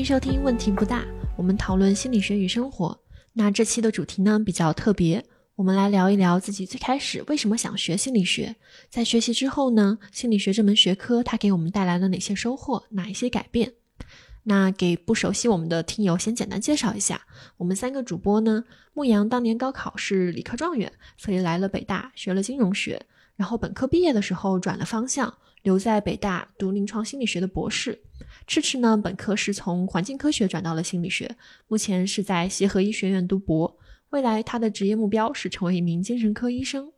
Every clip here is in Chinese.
欢迎收听《问题不大》，我们讨论心理学与生活。那这期的主题呢比较特别，我们来聊一聊自己最开始为什么想学心理学，在学习之后呢，心理学这门学科它给我们带来了哪些收获，哪一些改变？那给不熟悉我们的听友先简单介绍一下，我们三个主播呢，牧羊当年高考是理科状元，所以来了北大学了金融学，然后本科毕业的时候转了方向，留在北大读临床心理学的博士。赤赤呢，本科是从环境科学转到了心理学，目前是在协和医学院读博，未来他的职业目标是成为一名精神科医生。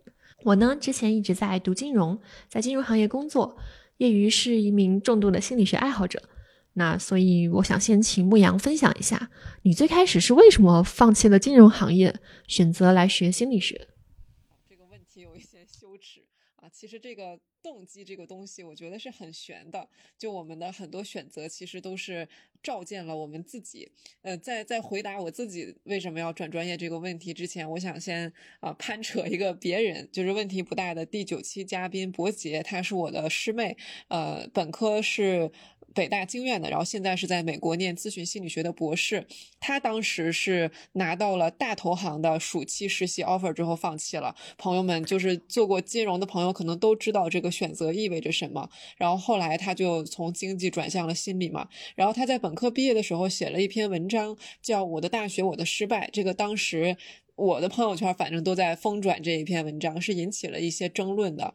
我呢，之前一直在读金融，在金融行业工作，业余是一名重度的心理学爱好者。那所以，我想先请牧羊分享一下，你最开始是为什么放弃了金融行业，选择来学心理学？这个问题有一些羞耻啊，其实这个。动机这个东西，我觉得是很悬的。就我们的很多选择，其实都是照见了我们自己。呃，在在回答我自己为什么要转专业这个问题之前，我想先啊攀扯一个别人，就是问题不大的第九期嘉宾伯杰，他是我的师妹，呃，本科是。北大经院的，然后现在是在美国念咨询心理学的博士。他当时是拿到了大投行的暑期实习 offer 之后放弃了。朋友们，就是做过金融的朋友可能都知道这个选择意味着什么。然后后来他就从经济转向了心理嘛。然后他在本科毕业的时候写了一篇文章，叫《我的大学我的失败》。这个当时我的朋友圈反正都在疯转这一篇文章，是引起了一些争论的。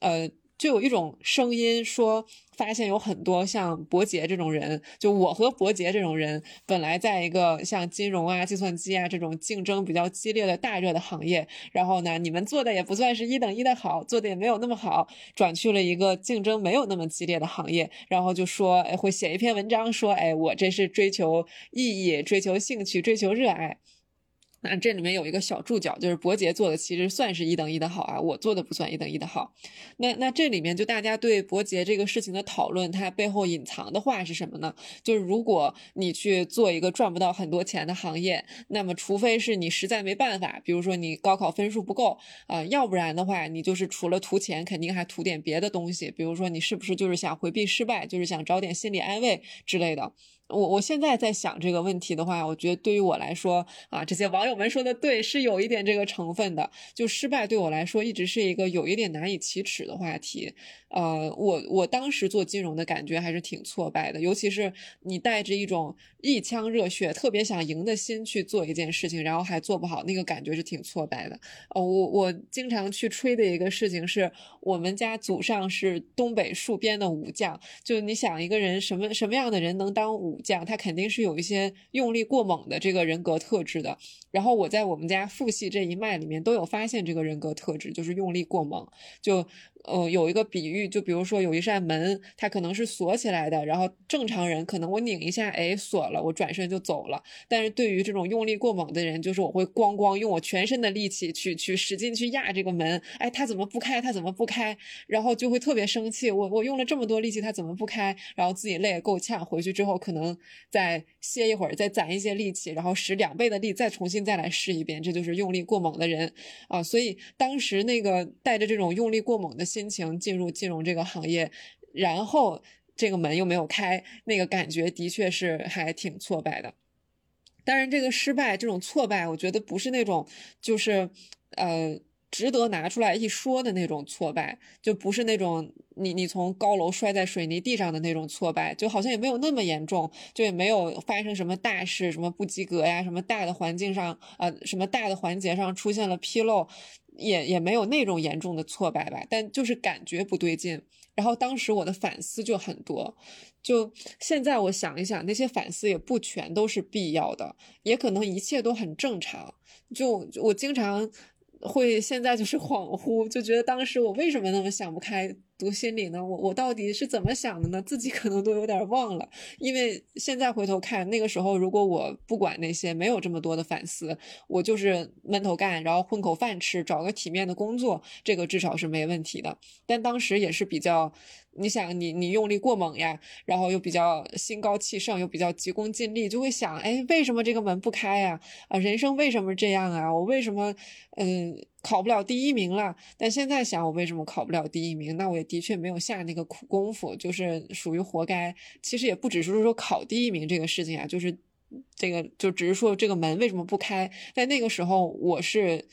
呃。就有一种声音说，发现有很多像伯杰这种人，就我和伯杰这种人，本来在一个像金融啊、计算机啊这种竞争比较激烈的大热的行业，然后呢，你们做的也不算是一等一的好，做的也没有那么好，转去了一个竞争没有那么激烈的行业，然后就说，会写一篇文章说，哎，我这是追求意义、追求兴趣、追求热爱。那这里面有一个小注脚，就是伯杰做的其实算是一等一的好啊，我做的不算一等一的好。那那这里面就大家对伯杰这个事情的讨论，它背后隐藏的话是什么呢？就是如果你去做一个赚不到很多钱的行业，那么除非是你实在没办法，比如说你高考分数不够啊，要不然的话，你就是除了图钱，肯定还图点别的东西，比如说你是不是就是想回避失败，就是想找点心理安慰之类的。我我现在在想这个问题的话，我觉得对于我来说啊，这些网友们说的对，是有一点这个成分的。就失败对我来说一直是一个有一点难以启齿的话题。呃，我我当时做金融的感觉还是挺挫败的，尤其是你带着一种一腔热血、特别想赢的心去做一件事情，然后还做不好，那个感觉是挺挫败的。哦，我我经常去吹的一个事情是，我们家祖上是东北戍边的武将。就你想一个人什么什么样的人能当武？讲他肯定是有一些用力过猛的这个人格特质的，然后我在我们家父系这一脉里面都有发现这个人格特质，就是用力过猛，就。呃，有一个比喻，就比如说有一扇门，它可能是锁起来的，然后正常人可能我拧一下，哎，锁了，我转身就走了。但是对于这种用力过猛的人，就是我会咣咣用我全身的力气去去使劲去压这个门，哎，他怎么不开？他怎么不开？然后就会特别生气。我我用了这么多力气，他怎么不开？然后自己累够呛，回去之后可能再歇一会儿，再攒一些力气，然后使两倍的力再重新再来试一遍。这就是用力过猛的人啊。所以当时那个带着这种用力过猛的。心情进入金融这个行业，然后这个门又没有开，那个感觉的确是还挺挫败的。当然，这个失败、这种挫败，我觉得不是那种就是呃值得拿出来一说的那种挫败，就不是那种你你从高楼摔在水泥地上的那种挫败，就好像也没有那么严重，就也没有发生什么大事，什么不及格呀，什么大的环境上呃什么大的环节上出现了纰漏。也也没有那种严重的挫败吧，但就是感觉不对劲。然后当时我的反思就很多，就现在我想一想，那些反思也不全都是必要的，也可能一切都很正常。就我经常会现在就是恍惚，就觉得当时我为什么那么想不开。读心理呢，我我到底是怎么想的呢？自己可能都有点忘了，因为现在回头看，那个时候如果我不管那些，没有这么多的反思，我就是闷头干，然后混口饭吃，找个体面的工作，这个至少是没问题的。但当时也是比较，你想你你用力过猛呀，然后又比较心高气盛，又比较急功近利，就会想，哎，为什么这个门不开呀？啊，人生为什么这样啊？我为什么嗯考不了第一名了。但现在想，我为什么考不了第一名？那我也的确没有下那个苦功夫，就是属于活该。其实也不只是说考第一名这个事情啊，就是这个就只是说这个门为什么不开？在那个时候，我是。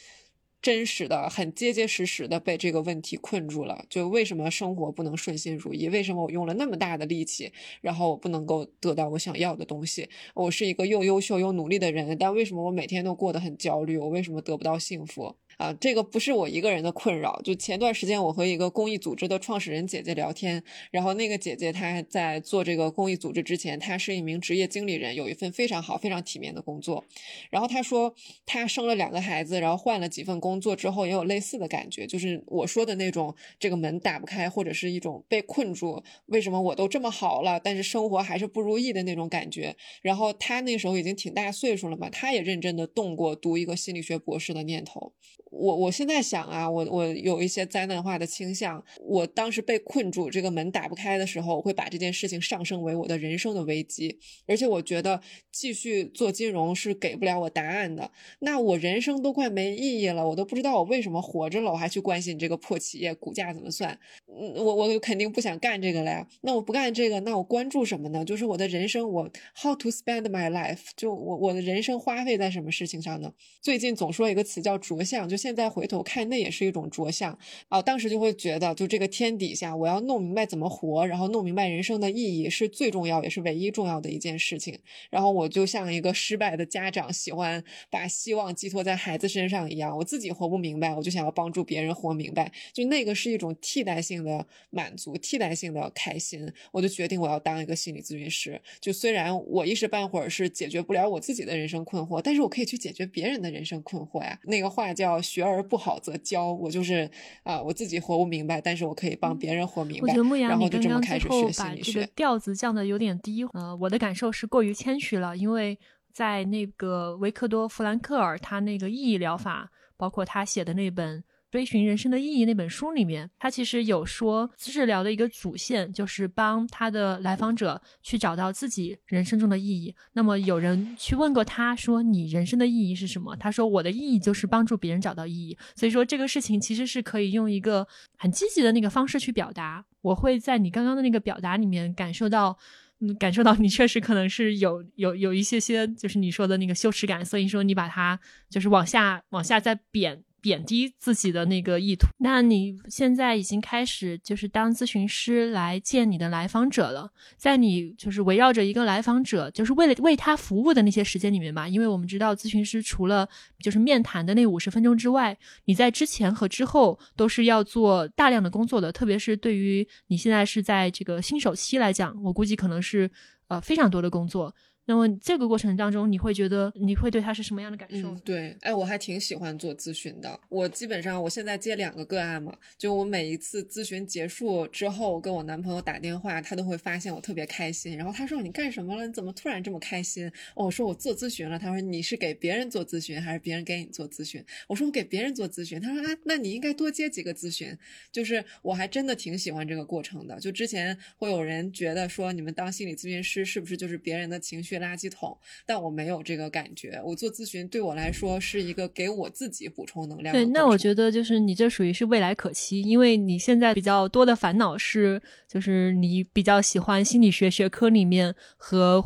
真实的、很结结实实的被这个问题困住了。就为什么生活不能顺心如意？为什么我用了那么大的力气，然后我不能够得到我想要的东西？我是一个又优秀又努力的人，但为什么我每天都过得很焦虑？我为什么得不到幸福？啊，这个不是我一个人的困扰。就前段时间，我和一个公益组织的创始人姐姐聊天，然后那个姐姐她在做这个公益组织之前，她是一名职业经理人，有一份非常好、非常体面的工作。然后她说，她生了两个孩子，然后换了几份工作之后，也有类似的感觉，就是我说的那种这个门打不开，或者是一种被困住。为什么我都这么好了，但是生活还是不如意的那种感觉？然后她那时候已经挺大岁数了嘛，她也认真的动过读一个心理学博士的念头。我我现在想啊，我我有一些灾难化的倾向。我当时被困住，这个门打不开的时候，我会把这件事情上升为我的人生的危机。而且我觉得继续做金融是给不了我答案的。那我人生都快没意义了，我都不知道我为什么活着了，我还去关心这个破企业股价怎么算？嗯，我我肯定不想干这个了呀。那我不干这个，那我关注什么呢？就是我的人生，我 how to spend my life？就我我的人生花费在什么事情上呢？最近总说一个词叫着相，就。现在回头看，那也是一种着相啊！当时就会觉得，就这个天底下，我要弄明白怎么活，然后弄明白人生的意义，是最重要也是唯一重要的一件事情。然后我就像一个失败的家长，喜欢把希望寄托在孩子身上一样，我自己活不明白，我就想要帮助别人活明白。就那个是一种替代性的满足，替代性的开心。我就决定我要当一个心理咨询师。就虽然我一时半会儿是解决不了我自己的人生困惑，但是我可以去解决别人的人生困惑呀。那个话叫。学而不好则教，我就是啊，我自己活不明白，但是我可以帮别人活明白。我觉得牧羊，你刚刚最后把这个调子降的有点低，呃，我的感受是过于谦虚了，因为在那个维克多·弗兰克尔他那个意义疗法，包括他写的那本。追寻人生的意义那本书里面，他其实有说治疗的一个主线就是帮他的来访者去找到自己人生中的意义。那么有人去问过他说：“你人生的意义是什么？”他说：“我的意义就是帮助别人找到意义。”所以说这个事情其实是可以用一个很积极的那个方式去表达。我会在你刚刚的那个表达里面感受到，嗯，感受到你确实可能是有有有一些些就是你说的那个羞耻感，所以说你把它就是往下往下再贬。贬低自己的那个意图。那你现在已经开始就是当咨询师来见你的来访者了，在你就是围绕着一个来访者，就是为了为他服务的那些时间里面吧，因为我们知道咨询师除了就是面谈的那五十分钟之外，你在之前和之后都是要做大量的工作的，特别是对于你现在是在这个新手期来讲，我估计可能是呃非常多的工作。那么这个过程当中，你会觉得你会对他是什么样的感受？嗯，对，哎，我还挺喜欢做咨询的。我基本上我现在接两个个案嘛，就我每一次咨询结束之后，跟我男朋友打电话，他都会发现我特别开心。然后他说：“你干什么了？你怎么突然这么开心？”哦，我说我做咨询了。他说：“你是给别人做咨询，还是别人给你做咨询？”我说：“我给别人做咨询。”他说：“啊，那你应该多接几个咨询。”就是我还真的挺喜欢这个过程的。就之前会有人觉得说，你们当心理咨询师是不是就是别人的情绪垃圾桶？但我没有这个感觉，我做咨询对我来说是一个给我自己补充能量。对，那我觉得就是你这属于是未来可期，因为你现在比较多的烦恼是，就是你比较喜欢心理学学科里面和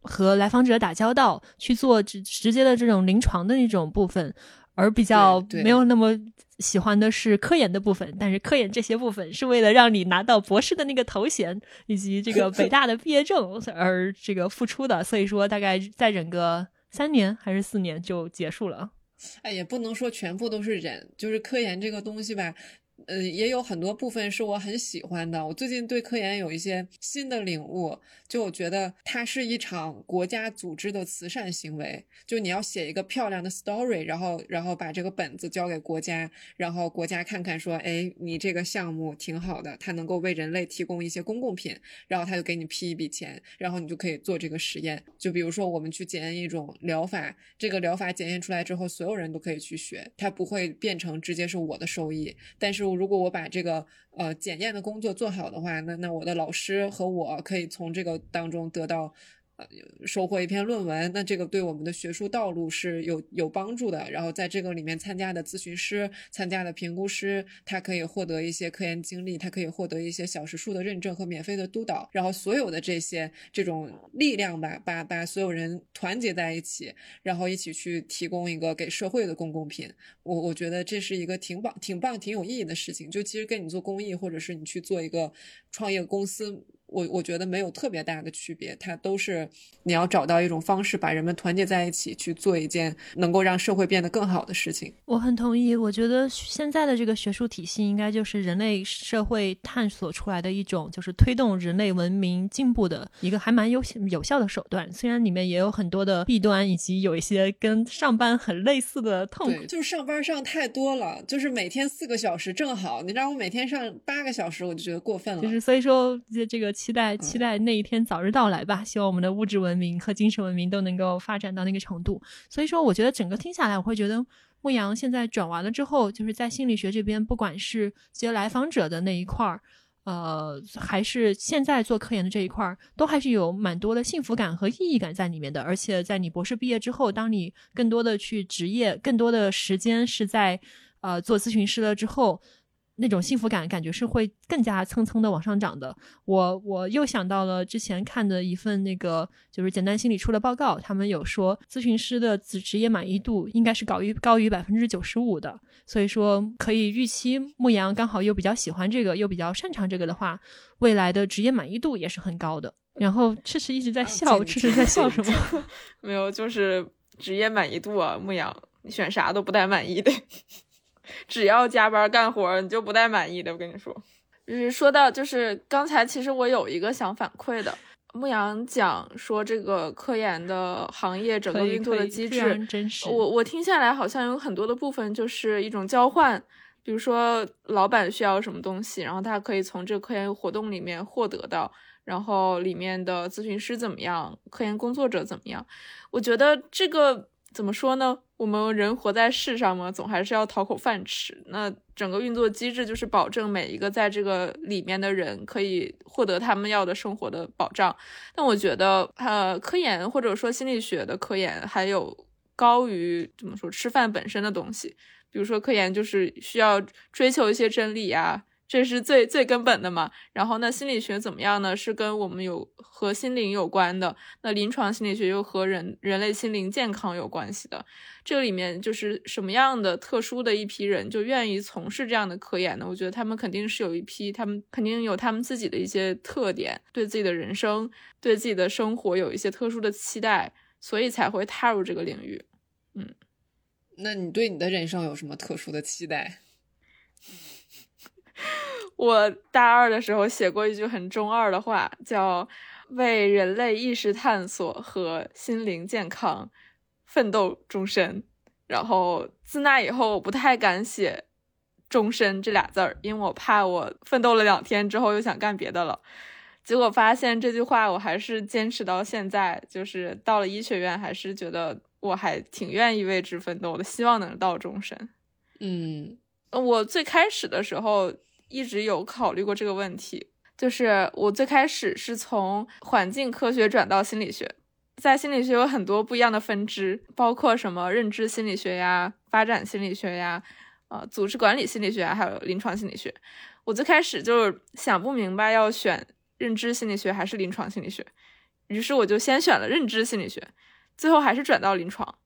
和来访者打交道，去做直直接的这种临床的那种部分，而比较没有那么。喜欢的是科研的部分，但是科研这些部分是为了让你拿到博士的那个头衔以及这个 北大的毕业证而这个付出的，所以说大概再忍个三年还是四年就结束了。哎，也不能说全部都是忍，就是科研这个东西吧。呃，也有很多部分是我很喜欢的。我最近对科研有一些新的领悟，就我觉得它是一场国家组织的慈善行为。就你要写一个漂亮的 story，然后然后把这个本子交给国家，然后国家看看说，哎，你这个项目挺好的，它能够为人类提供一些公共品，然后他就给你批一笔钱，然后你就可以做这个实验。就比如说我们去检验一种疗法，这个疗法检验出来之后，所有人都可以去学，它不会变成直接是我的收益，但是。如果我把这个呃检验的工作做好的话，那那我的老师和我可以从这个当中得到呃，收获一篇论文，那这个对我们的学术道路是有有帮助的。然后在这个里面参加的咨询师、参加的评估师，他可以获得一些科研经历，他可以获得一些小时数的认证和免费的督导。然后所有的这些这种力量吧，把把所有人团结在一起，然后一起去提供一个给社会的公共品。我我觉得这是一个挺棒、挺棒、挺有意义的事情。就其实跟你做公益，或者是你去做一个创业公司。我我觉得没有特别大的区别，它都是你要找到一种方式，把人们团结在一起去做一件能够让社会变得更好的事情。我很同意，我觉得现在的这个学术体系应该就是人类社会探索出来的一种，就是推动人类文明进步的一个还蛮有有效的手段。虽然里面也有很多的弊端，以及有一些跟上班很类似的痛苦。就是上班上太多了，就是每天四个小时正好，你让我每天上八个小时，我就觉得过分了。就是所以说这这个。期待期待那一天早日到来吧！希望我们的物质文明和精神文明都能够发展到那个程度。所以说，我觉得整个听下来，我会觉得牧羊现在转完了之后，就是在心理学这边，不管是接来访者的那一块儿，呃，还是现在做科研的这一块儿，都还是有蛮多的幸福感和意义感在里面的。而且在你博士毕业之后，当你更多的去职业，更多的时间是在呃做咨询师了之后。那种幸福感感觉是会更加蹭蹭的往上涨的。我我又想到了之前看的一份那个就是简单心理出的报告，他们有说咨询师的职职业满意度应该是高于高于百分之九十五的。所以说可以预期牧羊刚好又比较喜欢这个，又比较擅长这个的话，未来的职业满意度也是很高的。然后赤赤一直在笑，赤赤在笑什么？没有，就是职业满意度啊，牧羊你选啥都不带满意的。只要加班干活，你就不带满意的。我跟你说，就是说到，就是刚才其实我有一个想反馈的。牧羊讲说这个科研的行业整个运作的机制，我我听下来好像有很多的部分就是一种交换，比如说老板需要什么东西，然后他可以从这个科研活动里面获得到，然后里面的咨询师怎么样，科研工作者怎么样，我觉得这个。怎么说呢？我们人活在世上嘛，总还是要讨口饭吃。那整个运作机制就是保证每一个在这个里面的人可以获得他们要的生活的保障。但我觉得，呃，科研或者说心理学的科研还有高于怎么说吃饭本身的东西。比如说，科研就是需要追求一些真理啊。这是最最根本的嘛，然后那心理学怎么样呢？是跟我们有和心灵有关的。那临床心理学又和人人类心灵健康有关系的。这里面就是什么样的特殊的一批人就愿意从事这样的科研呢？我觉得他们肯定是有一批，他们肯定有他们自己的一些特点，对自己的人生、对自己的生活有一些特殊的期待，所以才会踏入这个领域。嗯，那你对你的人生有什么特殊的期待？我大二的时候写过一句很中二的话，叫“为人类意识探索和心灵健康奋斗终身”。然后自那以后，我不太敢写“终身”这俩字儿，因为我怕我奋斗了两天之后又想干别的了。结果发现这句话我还是坚持到现在，就是到了医学院，还是觉得我还挺愿意为之奋斗的，希望能到终身。嗯。我最开始的时候一直有考虑过这个问题，就是我最开始是从环境科学转到心理学，在心理学有很多不一样的分支，包括什么认知心理学呀、发展心理学呀、呃组织管理心理学，还有临床心理学。我最开始就是想不明白要选认知心理学还是临床心理学，于是我就先选了认知心理学，最后还是转到临床。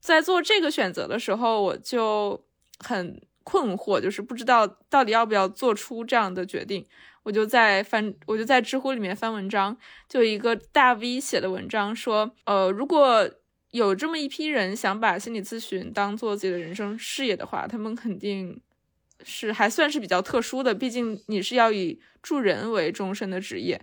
在做这个选择的时候，我就很。困惑就是不知道到底要不要做出这样的决定，我就在翻，我就在知乎里面翻文章，就一个大 V 写的文章说，呃，如果有这么一批人想把心理咨询当做自己的人生事业的话，他们肯定是还算是比较特殊的，毕竟你是要以助人为终身的职业，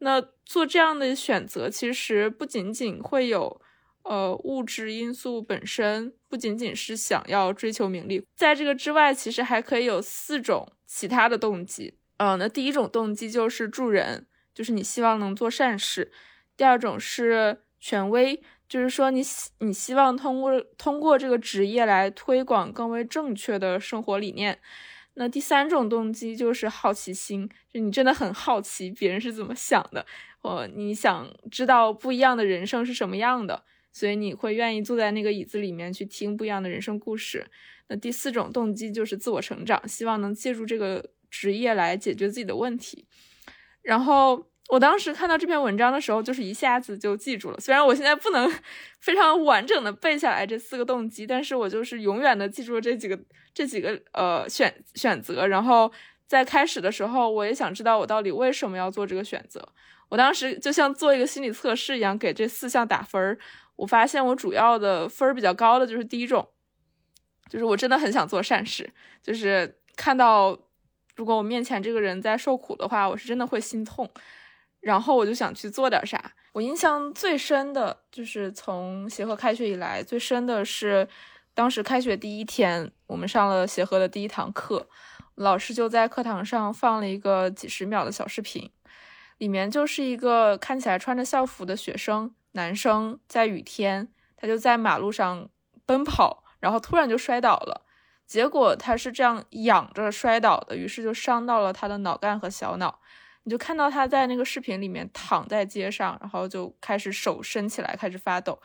那做这样的选择，其实不仅仅会有。呃，物质因素本身不仅仅是想要追求名利，在这个之外，其实还可以有四种其他的动机。嗯，那第一种动机就是助人，就是你希望能做善事；第二种是权威，就是说你希你希望通过通过这个职业来推广更为正确的生活理念；那第三种动机就是好奇心，就你真的很好奇别人是怎么想的。或你想知道不一样的人生是什么样的，所以你会愿意坐在那个椅子里面去听不一样的人生故事。那第四种动机就是自我成长，希望能借助这个职业来解决自己的问题。然后我当时看到这篇文章的时候，就是一下子就记住了。虽然我现在不能非常完整的背下来这四个动机，但是我就是永远的记住了这几个这几个呃选选择。然后在开始的时候，我也想知道我到底为什么要做这个选择。我当时就像做一个心理测试一样，给这四项打分儿。我发现我主要的分儿比较高的就是第一种，就是我真的很想做善事，就是看到如果我面前这个人在受苦的话，我是真的会心痛，然后我就想去做点啥。我印象最深的就是从协和开学以来最深的是，当时开学第一天，我们上了协和的第一堂课，老师就在课堂上放了一个几十秒的小视频。里面就是一个看起来穿着校服的学生男生，在雨天，他就在马路上奔跑，然后突然就摔倒了，结果他是这样仰着摔倒的，于是就伤到了他的脑干和小脑。你就看到他在那个视频里面躺在街上，然后就开始手伸起来，开始发抖，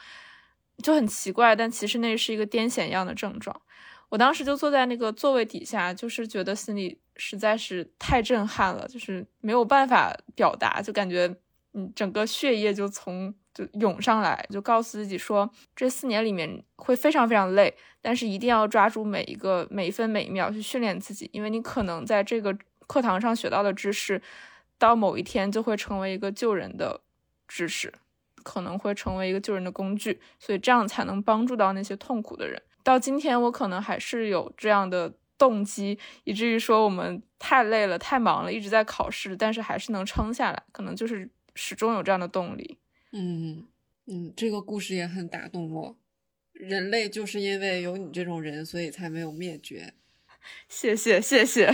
就很奇怪，但其实那是一个癫痫一样的症状。我当时就坐在那个座位底下，就是觉得心里实在是太震撼了，就是没有办法表达，就感觉嗯，整个血液就从就涌上来，就告诉自己说，这四年里面会非常非常累，但是一定要抓住每一个每一分每一秒去训练自己，因为你可能在这个课堂上学到的知识，到某一天就会成为一个救人的知识，可能会成为一个救人的工具，所以这样才能帮助到那些痛苦的人。到今天，我可能还是有这样的动机，以至于说我们太累了、太忙了，一直在考试，但是还是能撑下来，可能就是始终有这样的动力。嗯嗯，这个故事也很打动我。人类就是因为有你这种人，所以才没有灭绝。谢谢谢谢。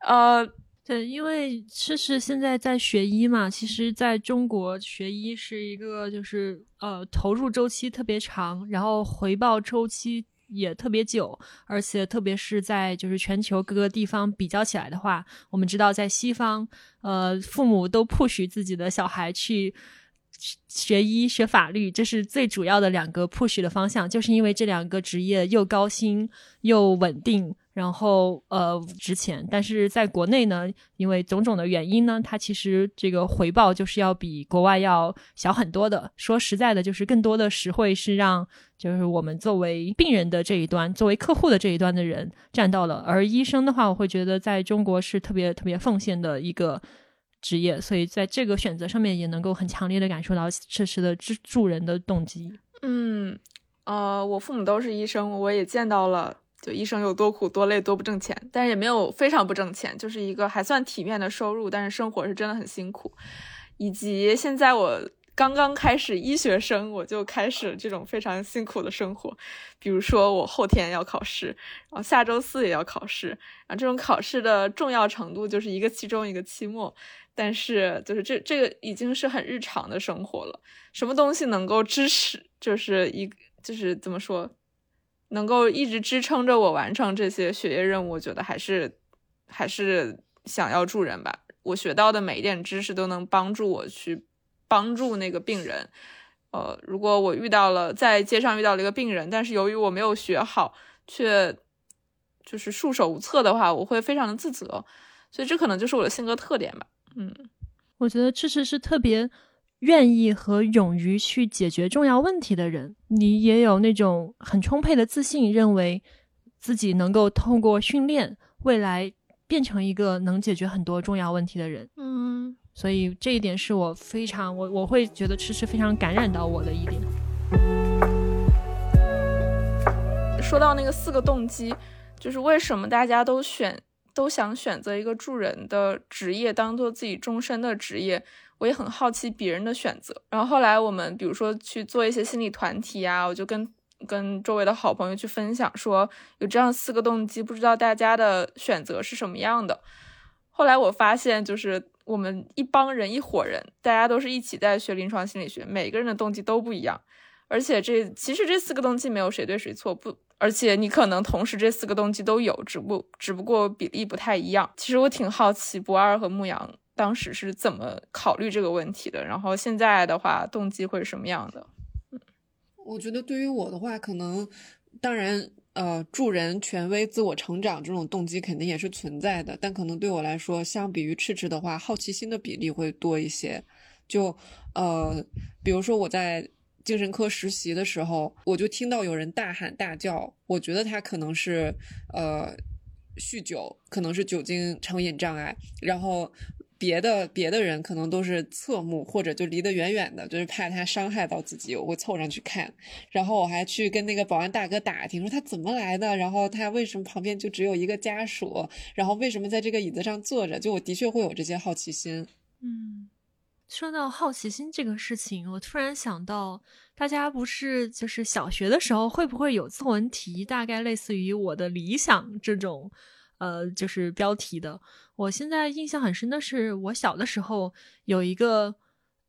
呃。对，因为诗诗现在在学医嘛，其实在中国学医是一个就是呃投入周期特别长，然后回报周期也特别久，而且特别是在就是全球各个地方比较起来的话，我们知道在西方，呃，父母都迫许自己的小孩去学医学法律，这是最主要的两个 push 的方向，就是因为这两个职业又高薪又稳定。然后呃值钱，但是在国内呢，因为种种的原因呢，它其实这个回报就是要比国外要小很多的。说实在的，就是更多的实惠是让就是我们作为病人的这一端，作为客户的这一端的人占到了。而医生的话，我会觉得在中国是特别特别奉献的一个职业，所以在这个选择上面也能够很强烈的感受到这时的助助人的动机。嗯，呃，我父母都是医生，我也见到了。就医生有多苦多累多不挣钱，但是也没有非常不挣钱，就是一个还算体面的收入，但是生活是真的很辛苦。以及现在我刚刚开始医学生，我就开始这种非常辛苦的生活。比如说我后天要考试，然后下周四也要考试，然后这种考试的重要程度就是一个期中一个期末，但是就是这这个已经是很日常的生活了。什么东西能够支持，就是一就是怎么说？能够一直支撑着我完成这些学业任务，我觉得还是还是想要助人吧。我学到的每一点知识都能帮助我去帮助那个病人。呃，如果我遇到了在街上遇到了一个病人，但是由于我没有学好，却就是束手无策的话，我会非常的自责。所以这可能就是我的性格特点吧。嗯，我觉得迟迟是特别。愿意和勇于去解决重要问题的人，你也有那种很充沛的自信，认为自己能够通过训练，未来变成一个能解决很多重要问题的人。嗯，所以这一点是我非常我我会觉得迟迟非常感染到我的一点。说到那个四个动机，就是为什么大家都选都想选择一个助人的职业当做自己终身的职业。我也很好奇别人的选择，然后后来我们比如说去做一些心理团体啊，我就跟跟周围的好朋友去分享，说有这样四个动机，不知道大家的选择是什么样的。后来我发现，就是我们一帮人一伙人，大家都是一起在学临床心理学，每个人的动机都不一样，而且这其实这四个动机没有谁对谁错，不，而且你可能同时这四个动机都有，只不只不过比例不太一样。其实我挺好奇博二和牧羊。当时是怎么考虑这个问题的？然后现在的话，动机会是什么样的？我觉得对于我的话，可能当然，呃，助人、权威、自我成长这种动机肯定也是存在的，但可能对我来说，相比于赤赤的话，好奇心的比例会多一些。就呃，比如说我在精神科实习的时候，我就听到有人大喊大叫，我觉得他可能是呃酗酒，可能是酒精成瘾障碍，然后。别的别的人可能都是侧目或者就离得远远的，就是怕他伤害到自己，我会凑上去看。然后我还去跟那个保安大哥打听，说他怎么来的，然后他为什么旁边就只有一个家属，然后为什么在这个椅子上坐着？就我的确会有这些好奇心。嗯，说到好奇心这个事情，我突然想到，大家不是就是小学的时候会不会有作文题，大概类似于我的理想这种？呃，就是标题的。我现在印象很深的是，我小的时候有一个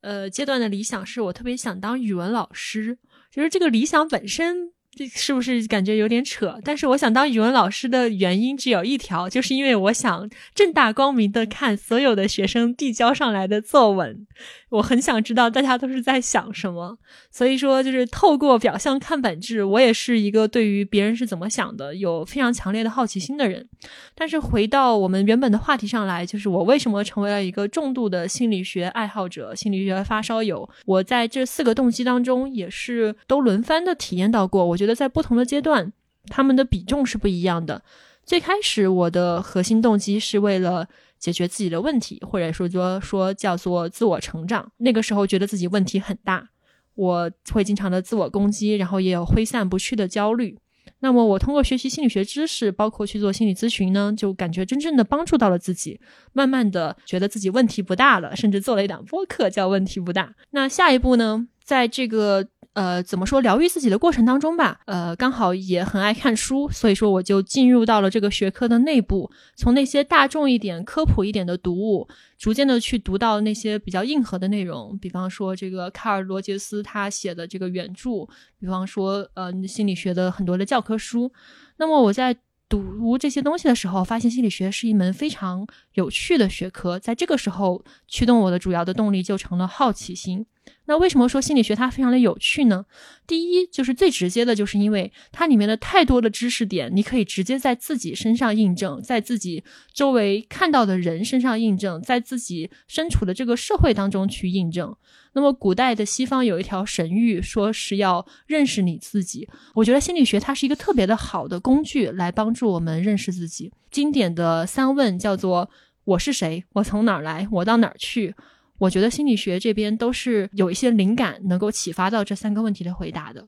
呃阶段的理想，是我特别想当语文老师。就是这个理想本身。这是不是感觉有点扯？但是我想当语文老师的原因只有一条，就是因为我想正大光明的看所有的学生递交上来的作文，我很想知道大家都是在想什么。所以说，就是透过表象看本质。我也是一个对于别人是怎么想的有非常强烈的好奇心的人。但是回到我们原本的话题上来，就是我为什么成为了一个重度的心理学爱好者、心理学发烧友？我在这四个动机当中也是都轮番的体验到过。我觉觉得在不同的阶段，他们的比重是不一样的。最开始，我的核心动机是为了解决自己的问题，或者说说说叫做自我成长。那个时候觉得自己问题很大，我会经常的自我攻击，然后也有挥散不去的焦虑。那么，我通过学习心理学知识，包括去做心理咨询呢，就感觉真正的帮助到了自己，慢慢的觉得自己问题不大了，甚至做了一档播客叫“问题不大”。那下一步呢，在这个。呃，怎么说疗愈自己的过程当中吧，呃，刚好也很爱看书，所以说我就进入到了这个学科的内部，从那些大众一点、科普一点的读物，逐渐的去读到那些比较硬核的内容，比方说这个卡尔罗杰斯他写的这个原著，比方说呃心理学的很多的教科书。那么我在读这些东西的时候，发现心理学是一门非常有趣的学科，在这个时候驱动我的主要的动力就成了好奇心。那为什么说心理学它非常的有趣呢？第一，就是最直接的，就是因为它里面的太多的知识点，你可以直接在自己身上印证，在自己周围看到的人身上印证，在自己身处的这个社会当中去印证。那么，古代的西方有一条神谕，说是要认识你自己。我觉得心理学它是一个特别的好的工具，来帮助我们认识自己。经典的三问叫做：我是谁？我从哪儿来？我到哪儿去？我觉得心理学这边都是有一些灵感，能够启发到这三个问题的回答的。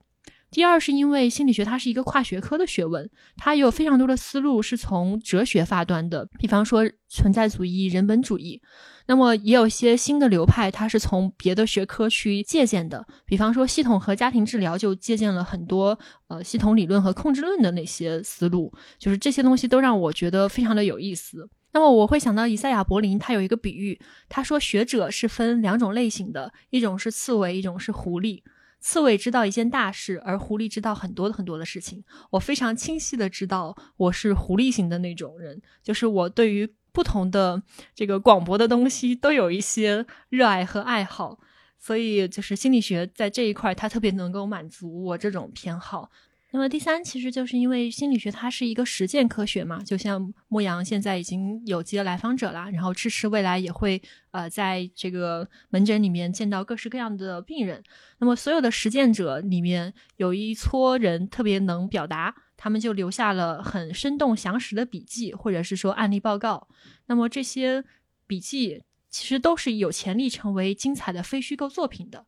第二，是因为心理学它是一个跨学科的学问，它有非常多的思路是从哲学发端的，比方说存在主义、人本主义。那么也有一些新的流派，它是从别的学科去借鉴的，比方说系统和家庭治疗就借鉴了很多呃系统理论和控制论的那些思路，就是这些东西都让我觉得非常的有意思。那么我会想到以赛亚·柏林，他有一个比喻，他说学者是分两种类型的，一种是刺猬，一种是狐狸。刺猬知道一件大事，而狐狸知道很多很多的事情。我非常清晰的知道我是狐狸型的那种人，就是我对于不同的这个广博的东西都有一些热爱和爱好，所以就是心理学在这一块，它特别能够满足我这种偏好。那么第三，其实就是因为心理学它是一个实践科学嘛，就像牧羊现在已经有接来访者了，然后支持未来也会呃在这个门诊里面见到各式各样的病人。那么所有的实践者里面有一撮人特别能表达，他们就留下了很生动详实的笔记，或者是说案例报告。那么这些笔记其实都是有潜力成为精彩的非虚构作品的。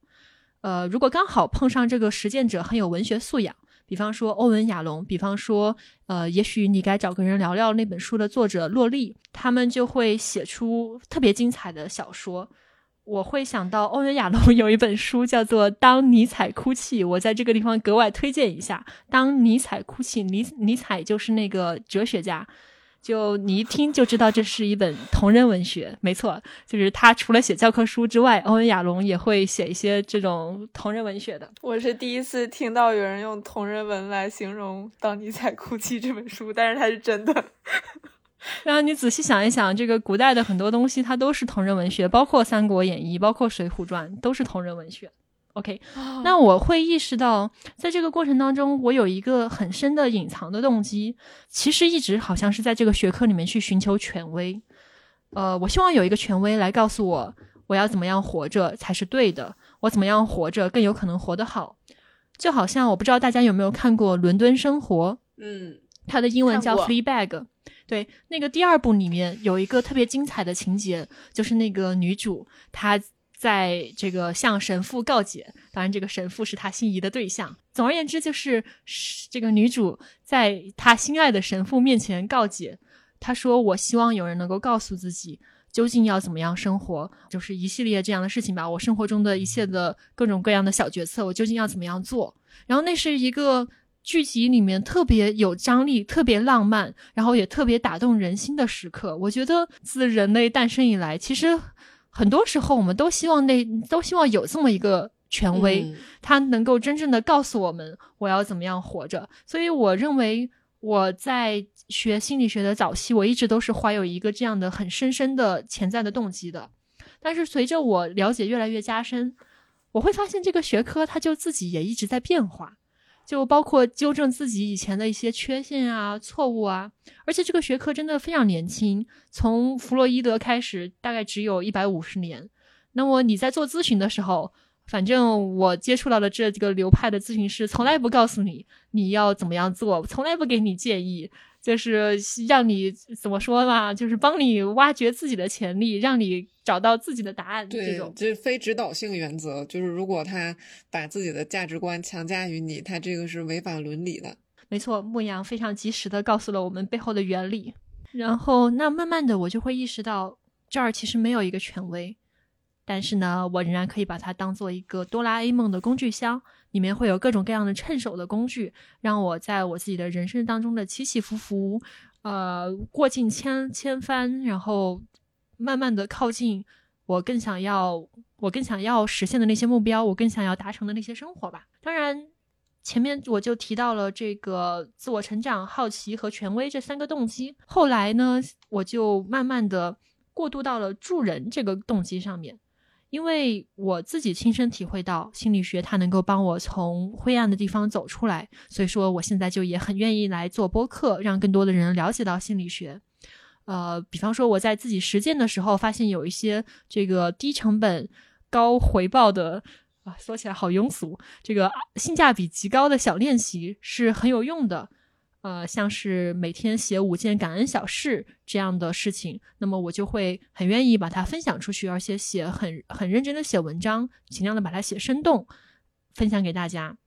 呃，如果刚好碰上这个实践者很有文学素养。比方说欧文·亚龙，比方说，呃，也许你该找个人聊聊那本书的作者洛丽，他们就会写出特别精彩的小说。我会想到欧文·亚龙 有一本书叫做《当尼采哭泣》，我在这个地方格外推荐一下。当尼采哭泣，尼尼采就是那个哲学家。就你一听就知道这是一本同人文学，没错，就是他除了写教科书之外，欧文亚龙也会写一些这种同人文学的。我是第一次听到有人用同人文来形容《当尼采哭泣》这本书，但是它是真的。然后你仔细想一想，这个古代的很多东西，它都是同人文学，包括《三国演义》，包括《水浒传》，都是同人文学。OK，那我会意识到，在这个过程当中，我有一个很深的隐藏的动机，其实一直好像是在这个学科里面去寻求权威。呃，我希望有一个权威来告诉我，我要怎么样活着才是对的，我怎么样活着更有可能活得好。就好像我不知道大家有没有看过《伦敦生活》，嗯，它的英文叫《Fleabag》。对，那个第二部里面有一个特别精彩的情节，就是那个女主她在这个向神父告解，当然这个神父是她心仪的对象。总而言之，就是是这个女主在她心爱的神父面前告解，她说：“我希望有人能够告诉自己。”究竟要怎么样生活，就是一系列这样的事情吧。我生活中的一切的各种各样的小决策，我究竟要怎么样做？然后那是一个剧集里面特别有张力、特别浪漫，然后也特别打动人心的时刻。我觉得自人类诞生以来，其实很多时候我们都希望那都希望有这么一个权威，嗯他能够真正的告诉我们我要怎么样活着。所以我认为我在学心理学的早期，我一直都是怀有一个这样的很深深的潜在的动机的。但是随着我了解越来越加深，我会发现这个学科它就自己也一直在变化，就包括纠正自己以前的一些缺陷啊、错误啊。而且这个学科真的非常年轻，从弗洛伊德开始，大概只有一百五十年。那么你在做咨询的时候，反正我接触到的这几个流派的咨询师，从来不告诉你你要怎么样做，从来不给你建议，就是让你怎么说嘛，就是帮你挖掘自己的潜力，让你找到自己的答案。这对种，这是非指导性原则，就是如果他把自己的价值观强加于你，他这个是违反伦理的。没错，牧羊非常及时的告诉了我们背后的原理。然后，那慢慢的我就会意识到，这儿其实没有一个权威，但是呢，我仍然可以把它当做一个哆啦 A 梦的工具箱，里面会有各种各样的趁手的工具，让我在我自己的人生当中的起起伏伏，呃，过尽千千帆，然后慢慢的靠近我更想要，我更想要实现的那些目标，我更想要达成的那些生活吧。当然，前面我就提到了这个自我成长、好奇和权威这三个动机。后来呢，我就慢慢的过渡到了助人这个动机上面，因为我自己亲身体会到心理学它能够帮我从灰暗的地方走出来，所以说我现在就也很愿意来做播客，让更多的人了解到心理学。呃，比方说我在自己实践的时候，发现有一些这个低成本高回报的。啊，说起来好庸俗。这个性价比极高的小练习是很有用的，呃，像是每天写五件感恩小事这样的事情，那么我就会很愿意把它分享出去，而且写很很认真的写文章，尽量的把它写生动，分享给大家。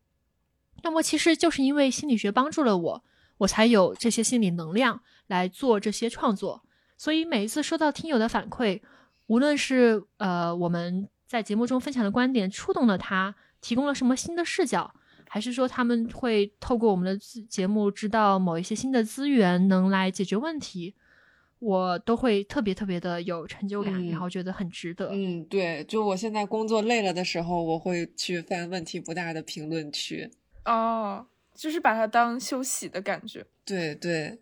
那么其实就是因为心理学帮助了我，我才有这些心理能量来做这些创作。所以每一次收到听友的反馈，无论是呃我们在节目中分享的观点触动了他，提供了什么新的视角，还是说他们会透过我们的节目知道某一些新的资源能来解决问题，我都会特别特别的有成就感，嗯然后觉得很值得。嗯，对，就我现在工作累了的时候，我会去翻问题不大的评论区。哦，就是把它当休息的感觉，对对，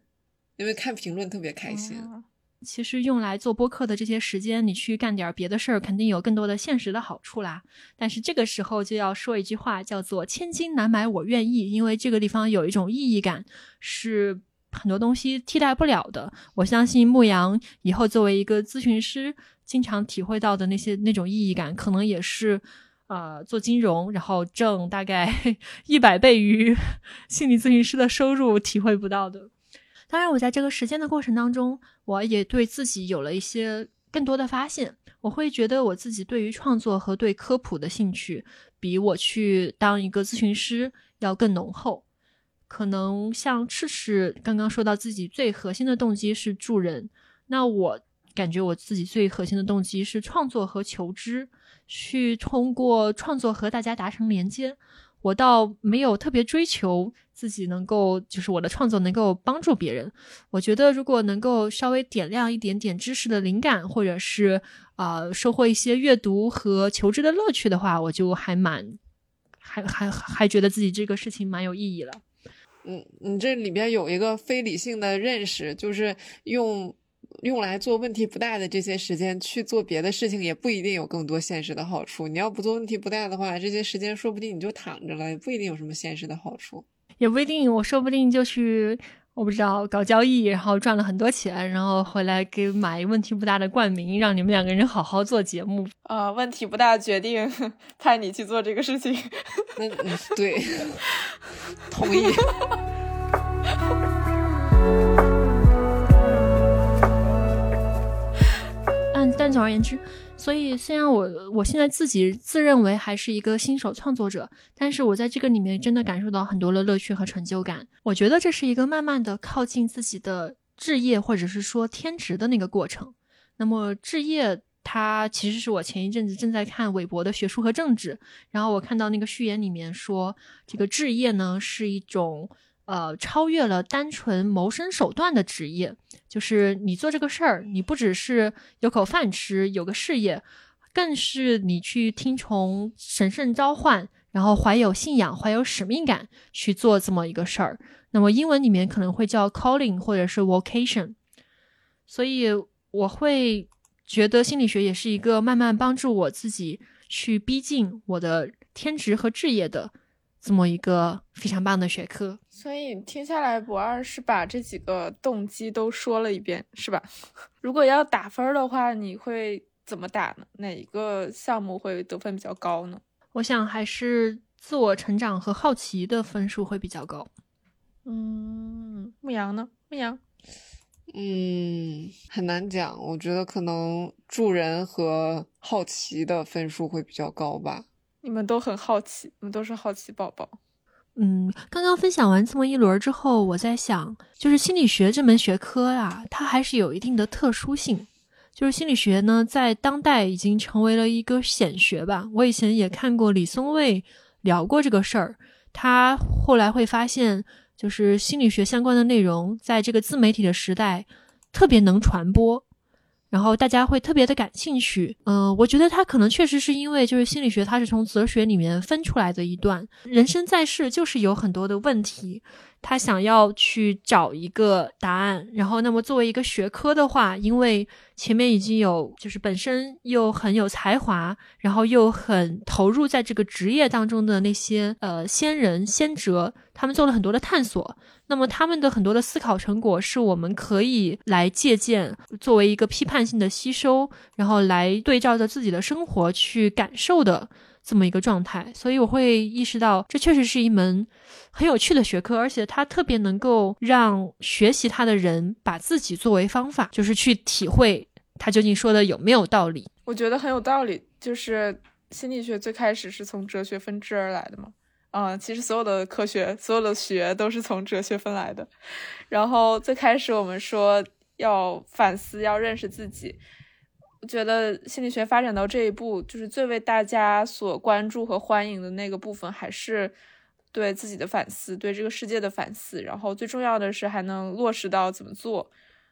因为看评论特别开心。哦其实用来做播客的这些时间，你去干点别的事儿，肯定有更多的现实的好处啦。但是这个时候就要说一句话，叫做“千金难买我愿意”，因为这个地方有一种意义感，是很多东西替代不了的。我相信牧羊以后作为一个咨询师，经常体会到的那些那种意义感，可能也是。呃，做金融，然后挣大概 一百倍于 心理咨询师的收入，体会不到的。当然，我在这个实践的过程当中，我也对自己有了一些更多的发现。我会觉得我自己对于创作和对科普的兴趣，比我去当一个咨询师要更浓厚。可能像赤赤刚刚说到自己最核心的动机是助人，那我感觉我自己最核心的动机是创作和求知，去通过创作和大家达成连接。我倒没有特别追求自己能够，就是我的创作能够帮助别人。我觉得如果能够稍微点亮一点点知识的灵感，或者是啊、收获一些阅读和求知的乐趣的话，我就还蛮还还还觉得自己这个事情蛮有意义了。嗯，你这里边有一个非理性的认识，就是用用来做问题不大的这些时间去做别的事情，也不一定有更多现实的好处。你要不做问题不大的话，这些时间说不定你就躺着了，也不一定有什么现实的好处。也不一定，我说不定就去。我不知道搞交易，然后赚了很多钱，然后回来给买问题不大的冠名，让你们两个人好好做节目啊。问题不大，决定派你去做这个事情。嗯，对，同意。但但总而言之。所以，虽然我我现在自己自认为还是一个新手创作者，但是我在这个里面真的感受到很多的乐趣和成就感。我觉得这是一个慢慢的靠近自己的置业或者是说天职的那个过程。那么置业，它其实是我前一阵子正在看韦伯的学术和政治，然后我看到那个序言里面说，这个置业呢是一种。呃，超越了单纯谋生手段的职业，就是你做这个事儿，你不只是有口饭吃，有个事业，更是你去听从神圣召唤，然后怀有信仰、怀有使命感去做这么一个事儿。那么英文里面可能会叫 calling 或者是 vocation。所以我会觉得心理学也是一个慢慢帮助我自己去逼近我的天职和志业的。这么一个非常棒的学科，所以听下来，博二是把这几个动机都说了一遍，是吧？如果要打分的话，你会怎么打呢？哪一个项目会得分比较高呢？我想还是自我成长和好奇的分数会比较高。嗯，牧羊呢？牧羊，嗯，很难讲。我觉得可能助人和好奇的分数会比较高吧。你们都很好奇，你们都是好奇宝宝。嗯，刚刚分享完这么一轮之后，我在想，就是心理学这门学科啊，它还是有一定的特殊性。就是心理学呢，在当代已经成为了一个显学吧。我以前也看过李松蔚聊过这个事儿，他后来会发现，就是心理学相关的内容，在这个自媒体的时代，特别能传播。然后大家会特别的感兴趣，嗯，我觉得他可能确实是因为就是心理学，它是从哲学里面分出来的一段，人生在世就是有很多的问题。他想要去找一个答案，然后那么作为一个学科的话，因为前面已经有就是本身又很有才华，然后又很投入在这个职业当中的那些呃先人先哲，他们做了很多的探索，那么他们的很多的思考成果是我们可以来借鉴，作为一个批判性的吸收，然后来对照着自己的生活去感受的。这么一个状态，所以我会意识到，这确实是一门很有趣的学科，而且它特别能够让学习它的人把自己作为方法，就是去体会他究竟说的有没有道理。我觉得很有道理，就是心理学最开始是从哲学分支而来的嘛。嗯，其实所有的科学，所有的学都是从哲学分来的。然后最开始我们说要反思，要认识自己。我觉得心理学发展到这一步，就是最为大家所关注和欢迎的那个部分，还是对自己的反思，对这个世界的反思。然后最重要的是，还能落实到怎么做，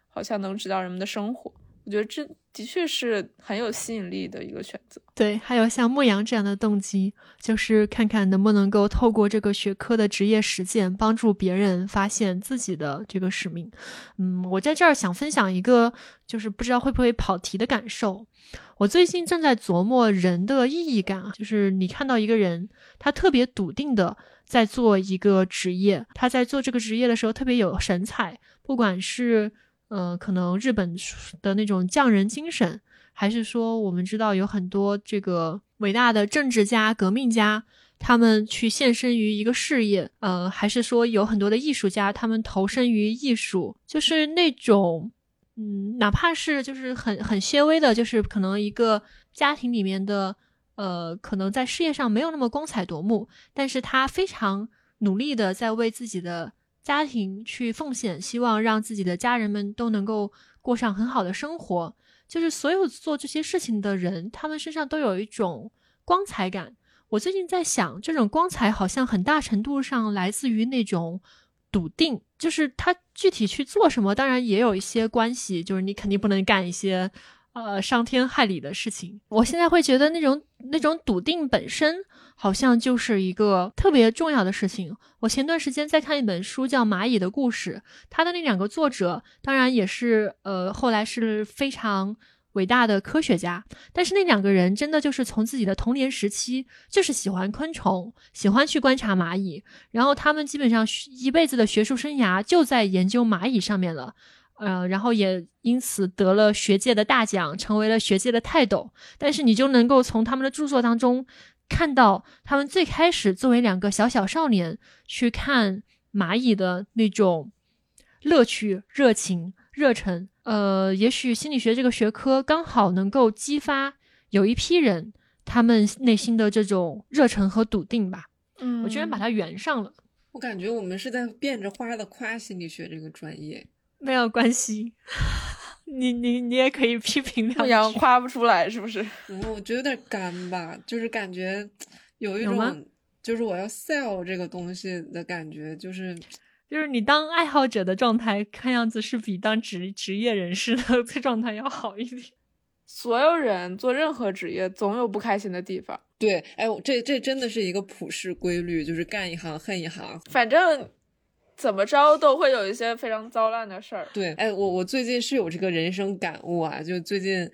好像能指导人们的生活。我觉得这的确是很有吸引力的一个选择。对，还有像牧羊这样的动机，就是看看能不能够透过这个学科的职业实践，帮助别人发现自己的这个使命。嗯，我在这儿想分享一个，就是不知道会不会跑题的感受。我最近正在琢磨人的意义感啊，就是你看到一个人，他特别笃定的在做一个职业，他在做这个职业的时候特别有神采，不管是。呃，可能日本的那种匠人精神，还是说我们知道有很多这个伟大的政治家、革命家，他们去献身于一个事业，呃，还是说有很多的艺术家，他们投身于艺术，就是那种，嗯，哪怕是就是很很些微的，就是可能一个家庭里面的，呃，可能在事业上没有那么光彩夺目，但是他非常努力的在为自己的。家庭去奉献，希望让自己的家人们都能够过上很好的生活。就是所有做这些事情的人，他们身上都有一种光彩感。我最近在想，这种光彩好像很大程度上来自于那种笃定。就是他具体去做什么，当然也有一些关系。就是你肯定不能干一些呃伤天害理的事情。我现在会觉得那种那种笃定本身好像就是一个特别重要的事情。我前段时间在看一本书，叫《蚂蚁的故事》，它的那两个作者当然也是呃后来是非常伟大的科学家，但是那两个人真的就是从自己的童年时期就是喜欢昆虫，喜欢去观察蚂蚁，然后他们基本上一辈子的学术生涯就在研究蚂蚁上面了。呃，然后也因此得了学界的大奖，成为了学界的泰斗。但是你就能够从他们的著作当中看到，他们最开始作为两个小小少年去看蚂蚁的那种乐趣、热情、热忱。呃，也许心理学这个学科刚好能够激发有一批人他们内心的这种热忱和笃定吧。嗯，我居然把它圆上了。我感觉我们是在变着花的夸心理学这个专业。没有关系，你你你也可以批评两句。阳夸不出来是不是？嗯，我觉得有点干吧，就是感觉有一种就是我要 sell 这个东西的感觉，就是就是你当爱好者的状态，看样子是比当职职业人士 的状态要好一点。所有人做任何职业，总有不开心的地方。对，哎，这这真的是一个普世规律，就是干一行恨一行，反正。怎么着都会有一些非常糟烂的事儿。对，哎，我我最近是有这个人生感悟啊，就最近。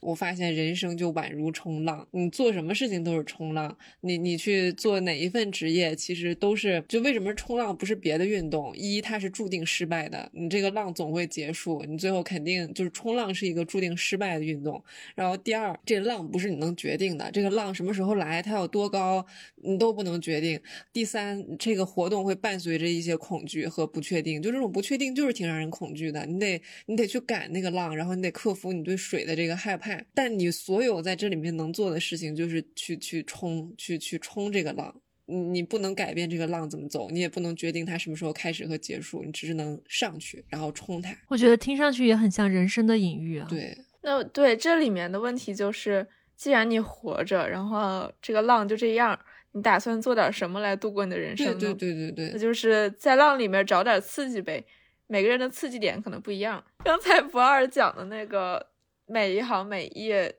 我发现人生就宛如冲浪，你做什么事情都是冲浪。你你去做哪一份职业，其实都是就为什么冲浪不是别的运动？一，它是注定失败的，你这个浪总会结束，你最后肯定就是冲浪是一个注定失败的运动。然后第二，这浪不是你能决定的，这个浪什么时候来，它有多高，你都不能决定。第三，这个活动会伴随着一些恐惧和不确定，就这种不确定就是挺让人恐惧的。你得你得去赶那个浪，然后你得克服你对水的这个害怕。但你所有在这里面能做的事情，就是去去冲，去去冲这个浪。你你不能改变这个浪怎么走，你也不能决定它什么时候开始和结束，你只是能上去，然后冲它。我觉得听上去也很像人生的隐喻啊。对，那对这里面的问题就是，既然你活着，然后这个浪就这样，你打算做点什么来度过你的人生呢？对对对对对，那就是在浪里面找点刺激呗。每个人的刺激点可能不一样。刚才不二讲的那个。每一行每一页，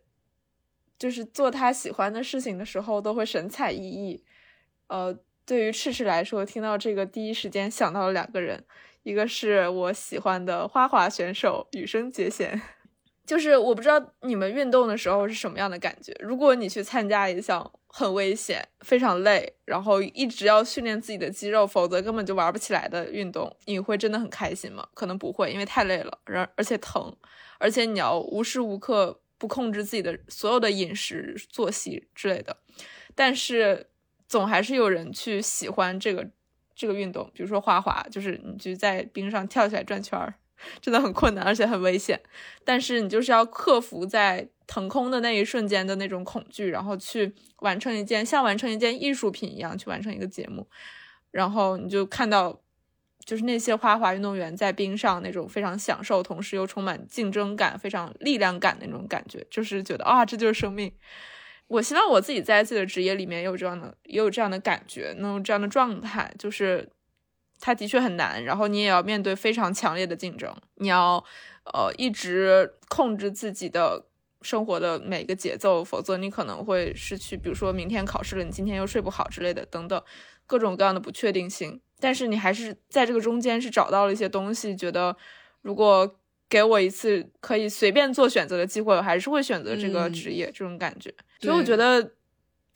就是做他喜欢的事情的时候，都会神采奕奕。呃，对于赤赤来说，听到这个第一时间想到了两个人，一个是我喜欢的花滑选手羽生结弦。就是我不知道你们运动的时候是什么样的感觉。如果你去参加一项很危险、非常累，然后一直要训练自己的肌肉，否则根本就玩不起来的运动，你会真的很开心吗？可能不会，因为太累了，而而且疼。而且你要无时无刻不控制自己的所有的饮食、作息之类的，但是总还是有人去喜欢这个这个运动，比如说滑滑，就是你就在冰上跳起来转圈儿，真的很困难，而且很危险。但是你就是要克服在腾空的那一瞬间的那种恐惧，然后去完成一件像完成一件艺术品一样去完成一个节目，然后你就看到。就是那些花滑运动员在冰上那种非常享受，同时又充满竞争感、非常力量感的那种感觉，就是觉得啊，这就是生命。我希望我自己在自己的职业里面也有这样的，也有这样的感觉，能有这样的状态。就是它的确很难，然后你也要面对非常强烈的竞争，你要呃一直控制自己的生活的每个节奏，否则你可能会失去，比如说明天考试了，你今天又睡不好之类的，等等各种各样的不确定性。但是你还是在这个中间是找到了一些东西，觉得如果给我一次可以随便做选择的机会，我还是会选择这个职业。这种感觉，所以我觉得，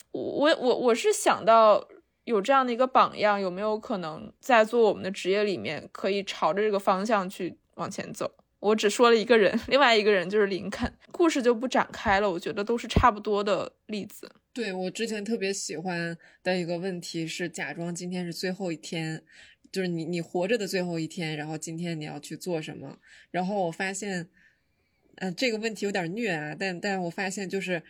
我我我是想到有这样的一个榜样，有没有可能在做我们的职业里面，可以朝着这个方向去往前走？我只说了一个人，另外一个人就是林肯，故事就不展开了。我觉得都是差不多的例子。对我之前特别喜欢的一个问题是，假装今天是最后一天，就是你你活着的最后一天，然后今天你要去做什么？然后我发现，嗯，这个问题有点虐啊，但但我发现就是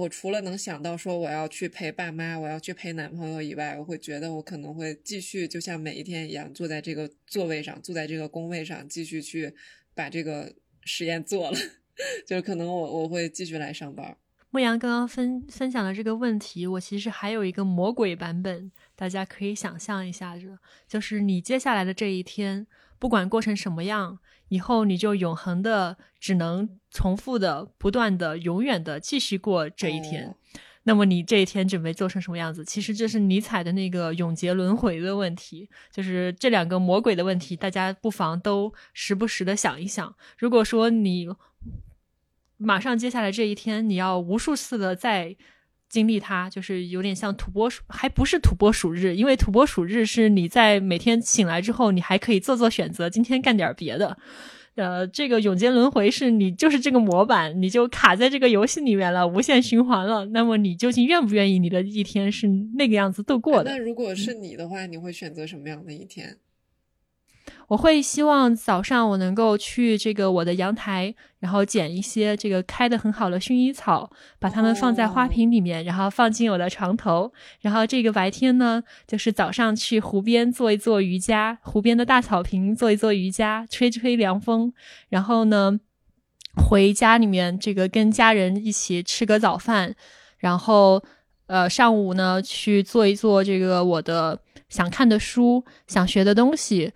我除了能想到说我要去陪爸妈，我要去陪男朋友以外，我会觉得我可能会继续就像每一天一样，坐在这个座位上，坐在这个工位上，继续去。把这个实验做了，就是可能我我会继续来上班。牧羊刚刚分分享的这个问题，我其实还有一个魔鬼版本，大家可以想象一下着，就是你接下来的这一天，不管过成什么样，以后你就永恒的只能重复的、不断的、永远的继续过这一天。那么你这一天准备做成什么样子？其实这是尼采的那个永劫轮回的问题，就是这两个魔鬼的问题，大家不妨都时不时的想一想。如果说你马上接下来这一天，你要无数次的再经历它，就是有点像土拨鼠，还不是土拨鼠日，因为土拨鼠日是你在每天醒来之后，你还可以做做选择，今天干点别的。呃，这个永劫轮回是你就是这个模板，你就卡在这个游戏里面了，无限循环了。那么你究竟愿不愿意你的一天是那个样子度过的？那如果是你的话，你会选择什么样的一天？我会希望早上我能够去这个我的阳台，然后捡一些这个开的很好的薰衣草，把它们放在花瓶里面，然后放进我的床头。然后这个白天呢，就是早上去湖边做一做瑜伽，湖边的大草坪做一做瑜伽，吹吹凉风。然后呢，回家里面这个跟家人一起吃个早饭，然后呃上午呢去做一做这个我的想看的书、想学的东西。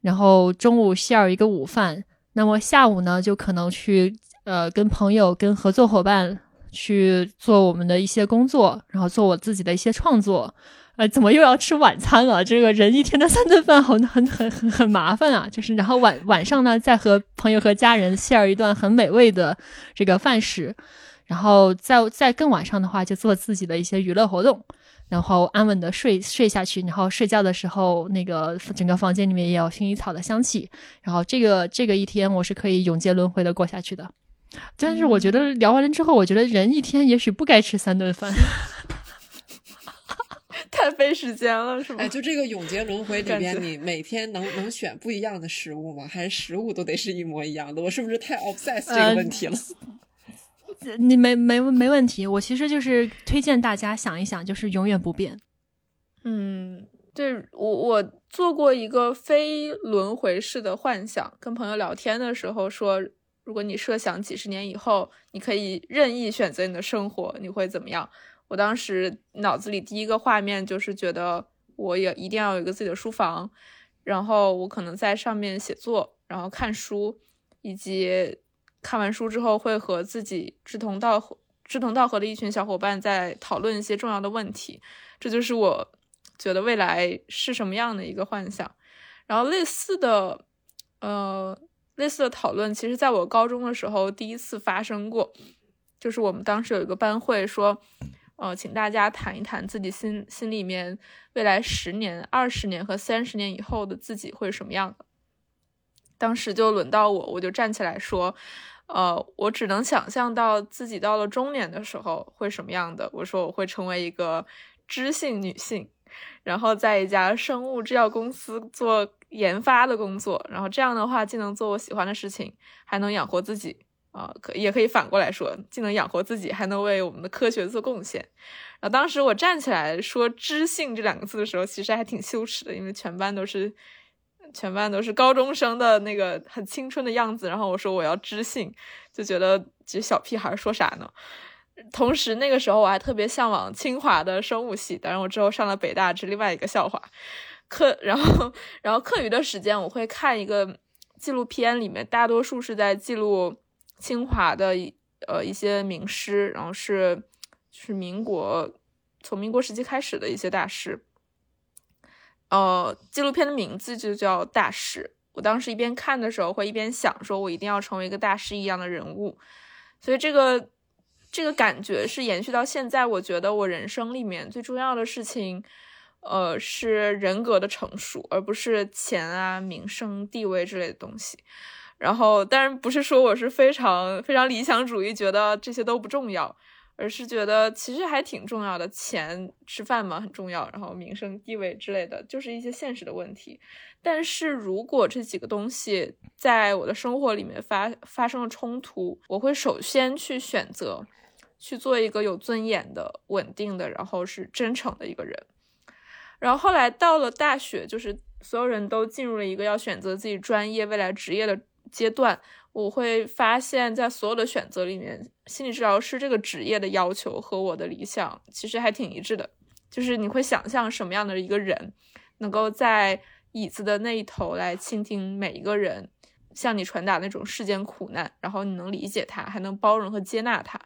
然后中午 share 一个午饭，那么下午呢，就可能去呃跟朋友、跟合作伙伴去做我们的一些工作，然后做我自己的一些创作。呃，怎么又要吃晚餐了？这个人一天的三顿饭，很很很很很麻烦啊。就是然后晚晚上呢，再和朋友和家人 share 一段很美味的这个饭食，然后再再更晚上的话，就做自己的一些娱乐活动。然后安稳的睡睡下去，然后睡觉的时候，那个整个房间里面也有薰衣草的香气。然后这个这个一天我是可以永劫轮回的过下去的。但是我觉得聊完了之后，我觉得人一天也许不该吃三顿饭，太费时间了，是吗？哎，就这个永劫轮回里边，你每天能能选不一样的食物吗？还是食物都得是一模一样的？我是不是太 obsess 这个问题了？你没没没问题，我其实就是推荐大家想一想，就是永远不变。嗯，对我我做过一个非轮回式的幻想，跟朋友聊天的时候说，如果你设想几十年以后，你可以任意选择你的生活，你会怎么样？我当时脑子里第一个画面就是觉得我也一定要有一个自己的书房，然后我可能在上面写作，然后看书，以及。看完书之后，会和自己志同道合、志同道合的一群小伙伴在讨论一些重要的问题，这就是我觉得未来是什么样的一个幻想。然后类似的，呃，类似的讨论，其实在我高中的时候第一次发生过，就是我们当时有一个班会说，呃，请大家谈一谈自己心心里面未来十年、二十年和三十年以后的自己会是什么样的。当时就轮到我，我就站起来说，呃，我只能想象到自己到了中年的时候会什么样的。我说我会成为一个知性女性，然后在一家生物制药公司做研发的工作，然后这样的话既能做我喜欢的事情，还能养活自己啊，可也可以反过来说，既能养活自己，还能为我们的科学做贡献。然后当时我站起来说“知性”这两个字的时候，其实还挺羞耻的，因为全班都是。全班都是高中生的那个很青春的样子，然后我说我要知性，就觉得这小屁孩说啥呢？同时那个时候我还特别向往清华的生物系，当然我之后上了北大是另外一个笑话。课然后然后课余的时间我会看一个纪录片，里面大多数是在记录清华的呃一些名师，然后是是民国从民国时期开始的一些大师。呃，纪录片的名字就叫《大师》。我当时一边看的时候，会一边想，说我一定要成为一个大师一样的人物。所以这个这个感觉是延续到现在。我觉得我人生里面最重要的事情，呃，是人格的成熟，而不是钱啊、名声、地位之类的东西。然后，当然不是说我是非常非常理想主义，觉得这些都不重要。而是觉得其实还挺重要的，钱吃饭嘛很重要，然后名声地位之类的，就是一些现实的问题。但是如果这几个东西在我的生活里面发发生了冲突，我会首先去选择去做一个有尊严的、稳定的，然后是真诚的一个人。然后后来到了大学，就是所有人都进入了一个要选择自己专业、未来职业的阶段。我会发现，在所有的选择里面，心理治疗师这个职业的要求和我的理想其实还挺一致的。就是你会想象什么样的一个人，能够在椅子的那一头来倾听每一个人向你传达那种世间苦难，然后你能理解他，还能包容和接纳他。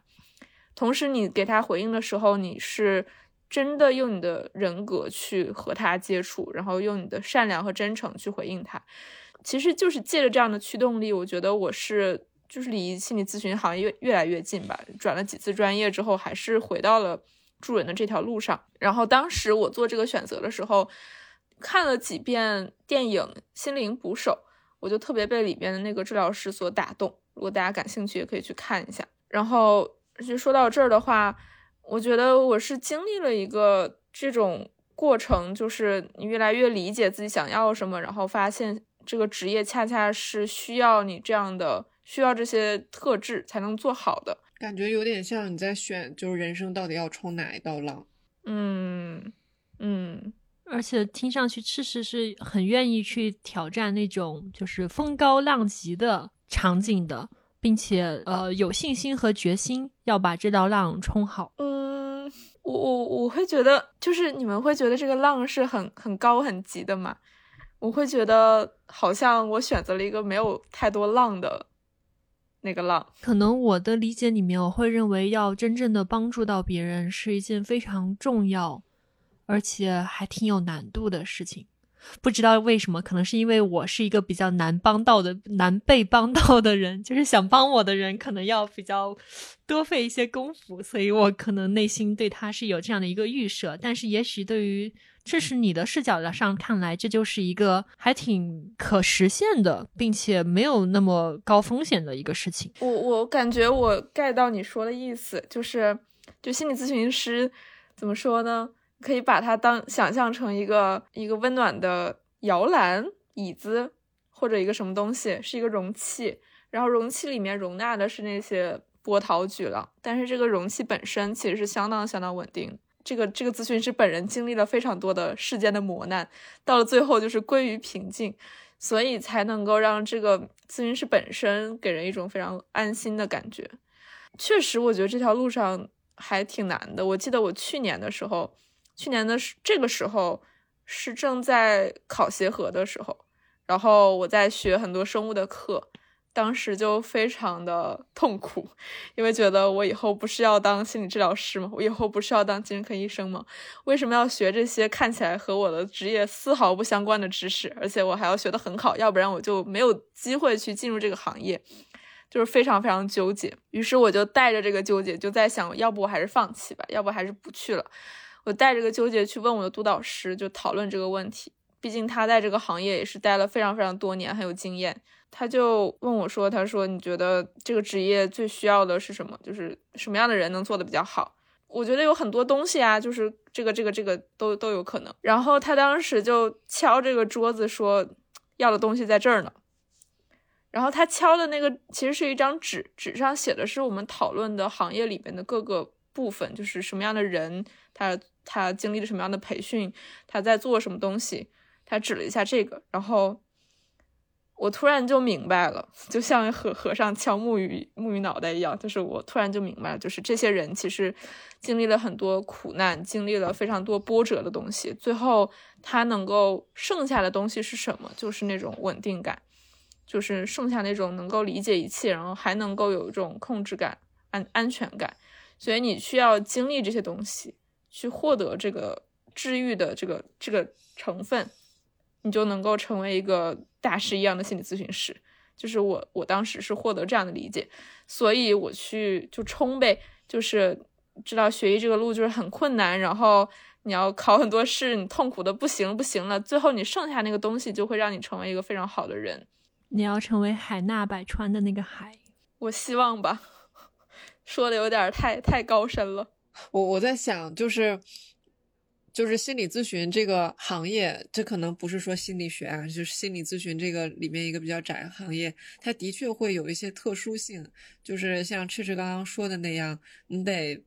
同时你给他回应的时候，你是真的用你的人格去和他接触，然后用你的善良和真诚去回应他。其实就是借着这样的驱动力，我觉得我是就是离心理咨询行业越来越近吧。转了几次专业之后，还是回到了助人的这条路上。然后当时我做这个选择的时候，看了几遍电影《心灵捕手》，我就特别被里边的那个治疗师所打动。如果大家感兴趣，也可以去看一下。然后就说到这儿的话，我觉得我是经历了一个这种过程，就是你越来越理解自己想要什么，然后发现。这个职业恰恰是需要你这样的，需要这些特质才能做好的。感觉有点像你在选，就是人生到底要冲哪一道浪？嗯嗯，而且听上去赤赤是很愿意去挑战那种就是风高浪急的场景的，并且呃有信心和决心要把这道浪冲好。嗯，我我我会觉得，就是你们会觉得这个浪是很很高很急的吗？我会觉得好像我选择了一个没有太多浪的那个浪。可能我的理解里面，我会认为要真正的帮助到别人是一件非常重要，而且还挺有难度的事情。不知道为什么，可能是因为我是一个比较难帮到的、难被帮到的人，就是想帮我的人可能要比较多费一些功夫，所以我可能内心对他是有这样的一个预设。但是也许对于这是你的视角上看来，这就是一个还挺可实现的，并且没有那么高风险的一个事情。我我感觉我 get 到你说的意思，就是就心理咨询师怎么说呢？可以把它当想象成一个一个温暖的摇篮、椅子或者一个什么东西，是一个容器，然后容器里面容纳的是那些波涛巨浪，但是这个容器本身其实是相当相当稳定。这个这个咨询师本人经历了非常多的世间的磨难，到了最后就是归于平静，所以才能够让这个咨询师本身给人一种非常安心的感觉。确实，我觉得这条路上还挺难的。我记得我去年的时候，去年的这个时候是正在考协和的时候，然后我在学很多生物的课。当时就非常的痛苦，因为觉得我以后不是要当心理治疗师吗？我以后不是要当精神科医生吗？为什么要学这些看起来和我的职业丝毫不相关的知识？而且我还要学得很好，要不然我就没有机会去进入这个行业，就是非常非常纠结。于是我就带着这个纠结，就在想，要不我还是放弃吧，要不还是不去了。我带着个纠结去问我的督导师，就讨论这个问题。毕竟他在这个行业也是待了非常非常多年，很有经验。他就问我说：“他说你觉得这个职业最需要的是什么？就是什么样的人能做的比较好？我觉得有很多东西啊，就是这个这个这个都都有可能。”然后他当时就敲这个桌子说：“要的东西在这儿呢。”然后他敲的那个其实是一张纸，纸上写的是我们讨论的行业里边的各个部分，就是什么样的人，他他经历了什么样的培训，他在做什么东西。他指了一下这个，然后。我突然就明白了，就像和和尚敲木鱼木鱼脑袋一样，就是我突然就明白了，就是这些人其实经历了很多苦难，经历了非常多波折的东西，最后他能够剩下的东西是什么？就是那种稳定感，就是剩下那种能够理解一切，然后还能够有一种控制感、安安全感。所以你需要经历这些东西，去获得这个治愈的这个这个成分。你就能够成为一个大师一样的心理咨询师，就是我，我当时是获得这样的理解，所以我去就冲呗，就是知道学医这个路就是很困难，然后你要考很多试，你痛苦的不行不行了，最后你剩下那个东西就会让你成为一个非常好的人。你要成为海纳百川的那个海，我希望吧，说的有点太太高深了。我我在想就是。就是心理咨询这个行业，这可能不是说心理学啊，就是心理咨询这个里面一个比较窄的行业，它的确会有一些特殊性。就是像赤赤刚刚说的那样，你得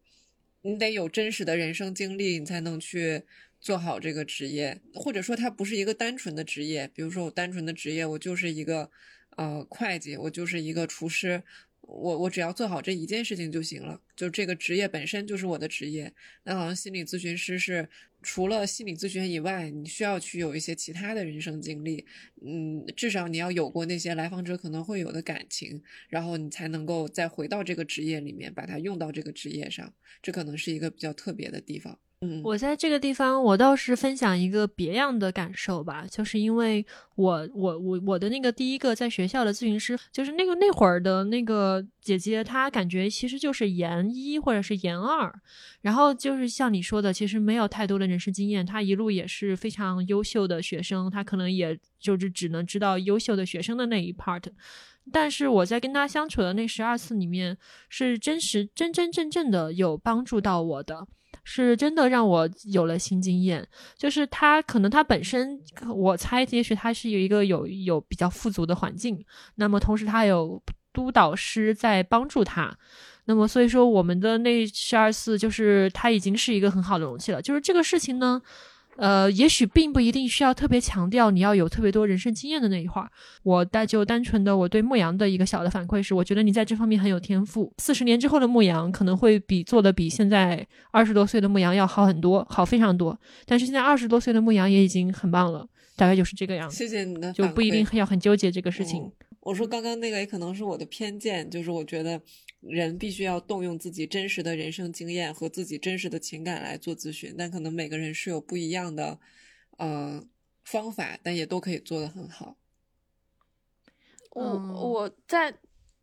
你得有真实的人生经历，你才能去做好这个职业。或者说，它不是一个单纯的职业。比如说，我单纯的职业，我就是一个呃会计，我就是一个厨师，我我只要做好这一件事情就行了，就这个职业本身就是我的职业。那好像心理咨询师是除了心理咨询以外，你需要去有一些其他的人生经历，嗯，至少你要有过那些来访者可能会有的感情，然后你才能够再回到这个职业里面，把它用到这个职业上。这可能是一个比较特别的地方。我在这个地方，我倒是分享一个别样的感受吧，就是因为我我我我的那个第一个在学校的咨询师，就是那个那会儿的那个姐姐，她感觉其实就是研一或者是研二，然后就是像你说的，其实没有太多的人生经验，她一路也是非常优秀的学生，她可能也就是只能知道优秀的学生的那一 part，但是我在跟她相处的那十二次里面，是真实真真正正的有帮助到我的。是真的让我有了新经验，就是他可能他本身，我猜也许他是有一个有有比较富足的环境，那么同时他有督导师在帮助他，那么所以说我们的那十二次就是他已经是一个很好的容器了，就是这个事情呢。呃，也许并不一定需要特别强调你要有特别多人生经验的那一块儿。我带就单纯的我对牧羊的一个小的反馈是，我觉得你在这方面很有天赋。四十年之后的牧羊可能会比做的比现在二十多岁的牧羊要好很多，好非常多。但是现在二十多岁的牧羊也已经很棒了，大概就是这个样子。谢谢你的，就不一定要很纠结这个事情。我说刚刚那个也可能是我的偏见，就是我觉得。人必须要动用自己真实的人生经验和自己真实的情感来做咨询，但可能每个人是有不一样的呃方法，但也都可以做得很好。我我再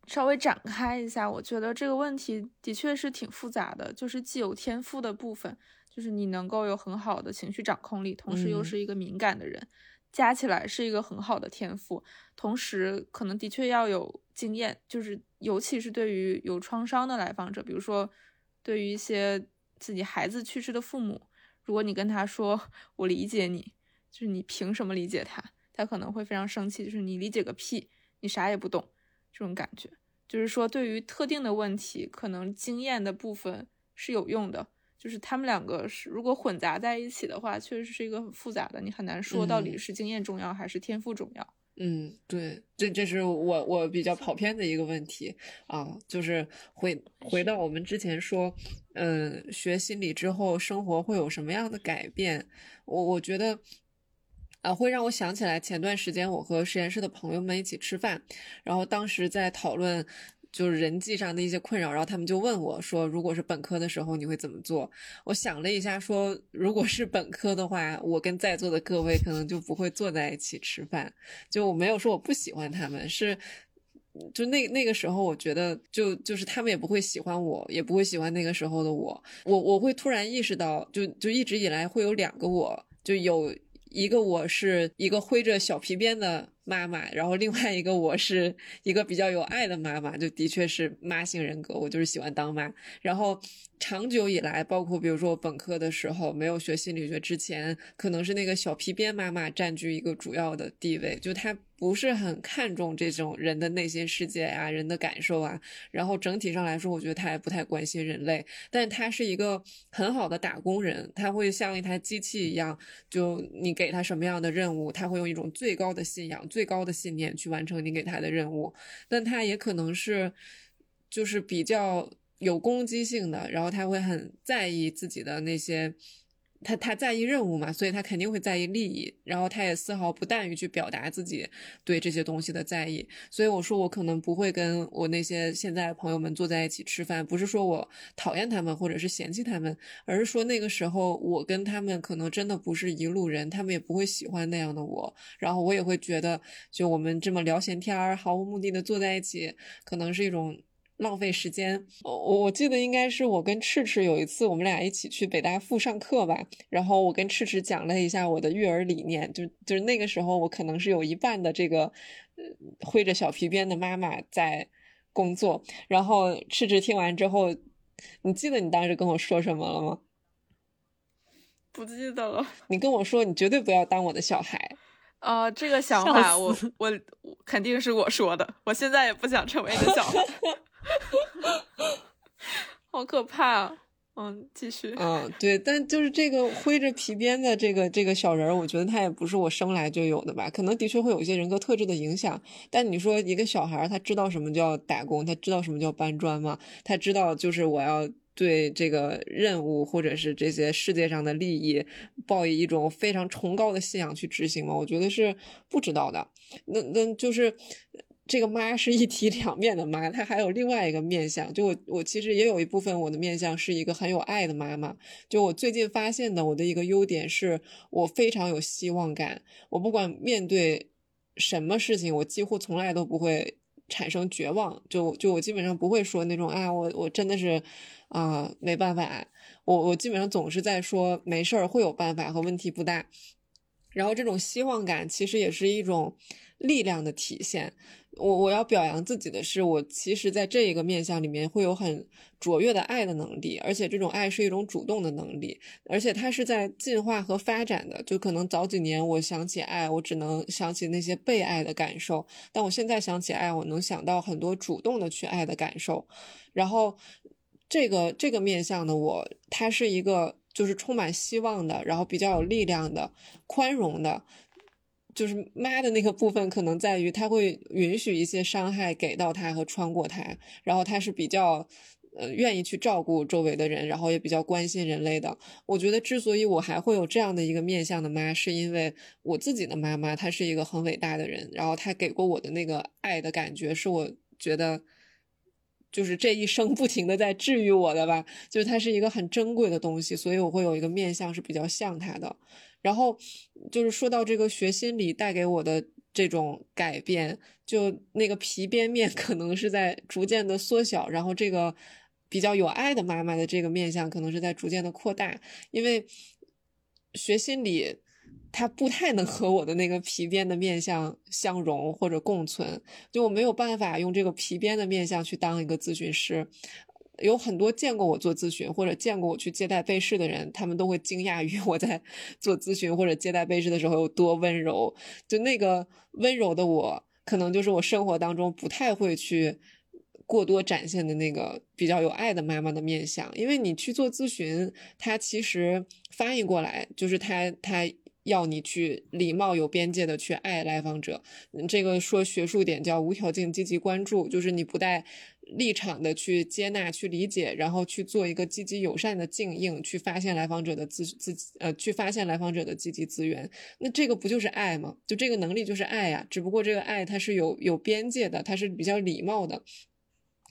稍微展开一下，我觉得这个问题的确是挺复杂的，就是既有天赋的部分，就是你能够有很好的情绪掌控力，同时又是一个敏感的人。加起来是一个很好的天赋，同时可能的确要有经验，就是尤其是对于有创伤的来访者，比如说对于一些自己孩子去世的父母，如果你跟他说我理解你，就是你凭什么理解他，他可能会非常生气，就是你理解个屁，你啥也不懂，这种感觉，就是说对于特定的问题，可能经验的部分是有用的。就是他们两个是如果混杂在一起的话，确实是一个很复杂的，你很难说到底是经验重要还是天赋重要。嗯，对，这这是我我比较跑偏的一个问题啊，就是回回到我们之前说，嗯，学心理之后生活会有什么样的改变？我我觉得啊，会让我想起来前段时间我和实验室的朋友们一起吃饭，然后当时在讨论。就是人际上的一些困扰，然后他们就问我说：“如果是本科的时候，你会怎么做？”我想了一下，说：“如果是本科的话，我跟在座的各位可能就不会坐在一起吃饭。就我没有说我不喜欢他们，是就那那个时候，我觉得就就是他们也不会喜欢我，也不会喜欢那个时候的我。我我会突然意识到，就就一直以来会有两个我，就有一个我是一个挥着小皮鞭的。”妈妈，然后另外一个我是一个比较有爱的妈妈，就的确是妈性人格，我就是喜欢当妈。然后长久以来，包括比如说我本科的时候没有学心理学之前，可能是那个小皮鞭妈妈占据一个主要的地位，就她不是很看重这种人的内心世界啊，人的感受啊。然后整体上来说，我觉得她也不太关心人类，但她是一个很好的打工人，她会像一台机器一样，就你给她什么样的任务，她会用一种最高的信仰。最高的信念去完成你给他的任务，但他也可能是，就是比较有攻击性的，然后他会很在意自己的那些。他他在意任务嘛，所以他肯定会在意利益，然后他也丝毫不惮于去表达自己对这些东西的在意。所以我说我可能不会跟我那些现在的朋友们坐在一起吃饭，不是说我讨厌他们或者是嫌弃他们，而是说那个时候我跟他们可能真的不是一路人，他们也不会喜欢那样的我，然后我也会觉得，就我们这么聊闲天儿，毫无目的的坐在一起，可能是一种。浪费时间，我我记得应该是我跟赤赤有一次，我们俩一起去北大附上课吧。然后我跟赤赤讲了一下我的育儿理念，就就是那个时候我可能是有一半的这个挥着小皮鞭的妈妈在工作。然后赤赤听完之后，你记得你当时跟我说什么了吗？不记得了。你跟我说你绝对不要当我的小孩。啊，这个想法我我肯定是我说的。我现在也不想成为你的小孩。好可怕！嗯，继续。嗯，对，但就是这个挥着皮鞭的这个这个小人，我觉得他也不是我生来就有的吧，可能的确会有一些人格特质的影响。但你说一个小孩，他知道什么叫打工，他知道什么叫搬砖吗？他知道就是我要对这个任务或者是这些世界上的利益，抱以一种非常崇高的信仰去执行吗？我觉得是不知道的。那那就是。这个妈是一体两面的妈，她还有另外一个面相。就我，我其实也有一部分我的面相是一个很有爱的妈妈。就我最近发现的，我的一个优点是我非常有希望感。我不管面对什么事情，我几乎从来都不会产生绝望。就就我基本上不会说那种啊，我我真的是啊没办法。我我基本上总是在说没事儿，会有办法和问题不大。然后这种希望感其实也是一种力量的体现。我我要表扬自己的是，我其实在这一个面相里面会有很卓越的爱的能力，而且这种爱是一种主动的能力，而且它是在进化和发展的。就可能早几年我想起爱，我只能想起那些被爱的感受，但我现在想起爱，我能想到很多主动的去爱的感受。然后这个这个面相的我，它是一个就是充满希望的，然后比较有力量的，宽容的。就是妈的那个部分，可能在于他会允许一些伤害给到他和穿过他，然后他是比较，呃，愿意去照顾周围的人，然后也比较关心人类的。我觉得之所以我还会有这样的一个面相的妈，是因为我自己的妈妈她是一个很伟大的人，然后她给过我的那个爱的感觉，是我觉得，就是这一生不停的在治愈我的吧，就是它是一个很珍贵的东西，所以我会有一个面相是比较像她的。然后就是说到这个学心理带给我的这种改变，就那个皮边面可能是在逐渐的缩小，然后这个比较有爱的妈妈的这个面相可能是在逐渐的扩大，因为学心理它不太能和我的那个皮鞭的面相相融或者共存，就我没有办法用这个皮鞭的面相去当一个咨询师。有很多见过我做咨询或者见过我去接待被试的人，他们都会惊讶于我在 做咨询或者接待被试的时候有多温柔。就那个温柔的我，可能就是我生活当中不太会去过多展现的那个比较有爱的妈妈的面相。因为你去做咨询，它其实翻译过来就是他他要你去礼貌有边界的去爱来访者。这个说学术点叫无条件积极关注，就是你不带。立场的去接纳、去理解，然后去做一个积极友善的静应，去发现来访者的自自呃，去发现来访者的积极资源。那这个不就是爱吗？就这个能力就是爱呀。只不过这个爱它是有有边界的，它是比较礼貌的。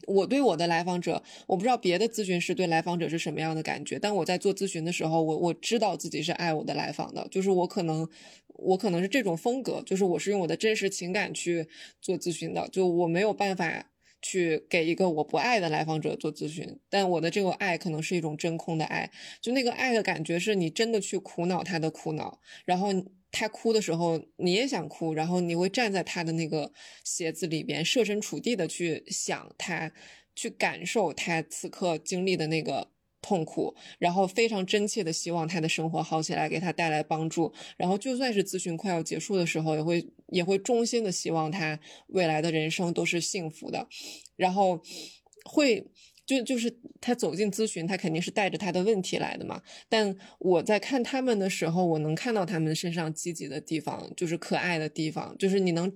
我对我的来访者，我不知道别的咨询师对来访者是什么样的感觉，但我在做咨询的时候，我我知道自己是爱我的来访的，就是我可能我可能是这种风格，就是我是用我的真实情感去做咨询的，就我没有办法。去给一个我不爱的来访者做咨询，但我的这个爱可能是一种真空的爱，就那个爱的感觉是你真的去苦恼他的苦恼，然后他哭的时候你也想哭，然后你会站在他的那个鞋子里边，设身处地的去想他，去感受他此刻经历的那个。痛苦，然后非常真切的希望他的生活好起来，给他带来帮助。然后就算是咨询快要结束的时候，也会也会衷心的希望他未来的人生都是幸福的。然后会就就是他走进咨询，他肯定是带着他的问题来的嘛。但我在看他们的时候，我能看到他们身上积极的地方，就是可爱的地方，就是你能。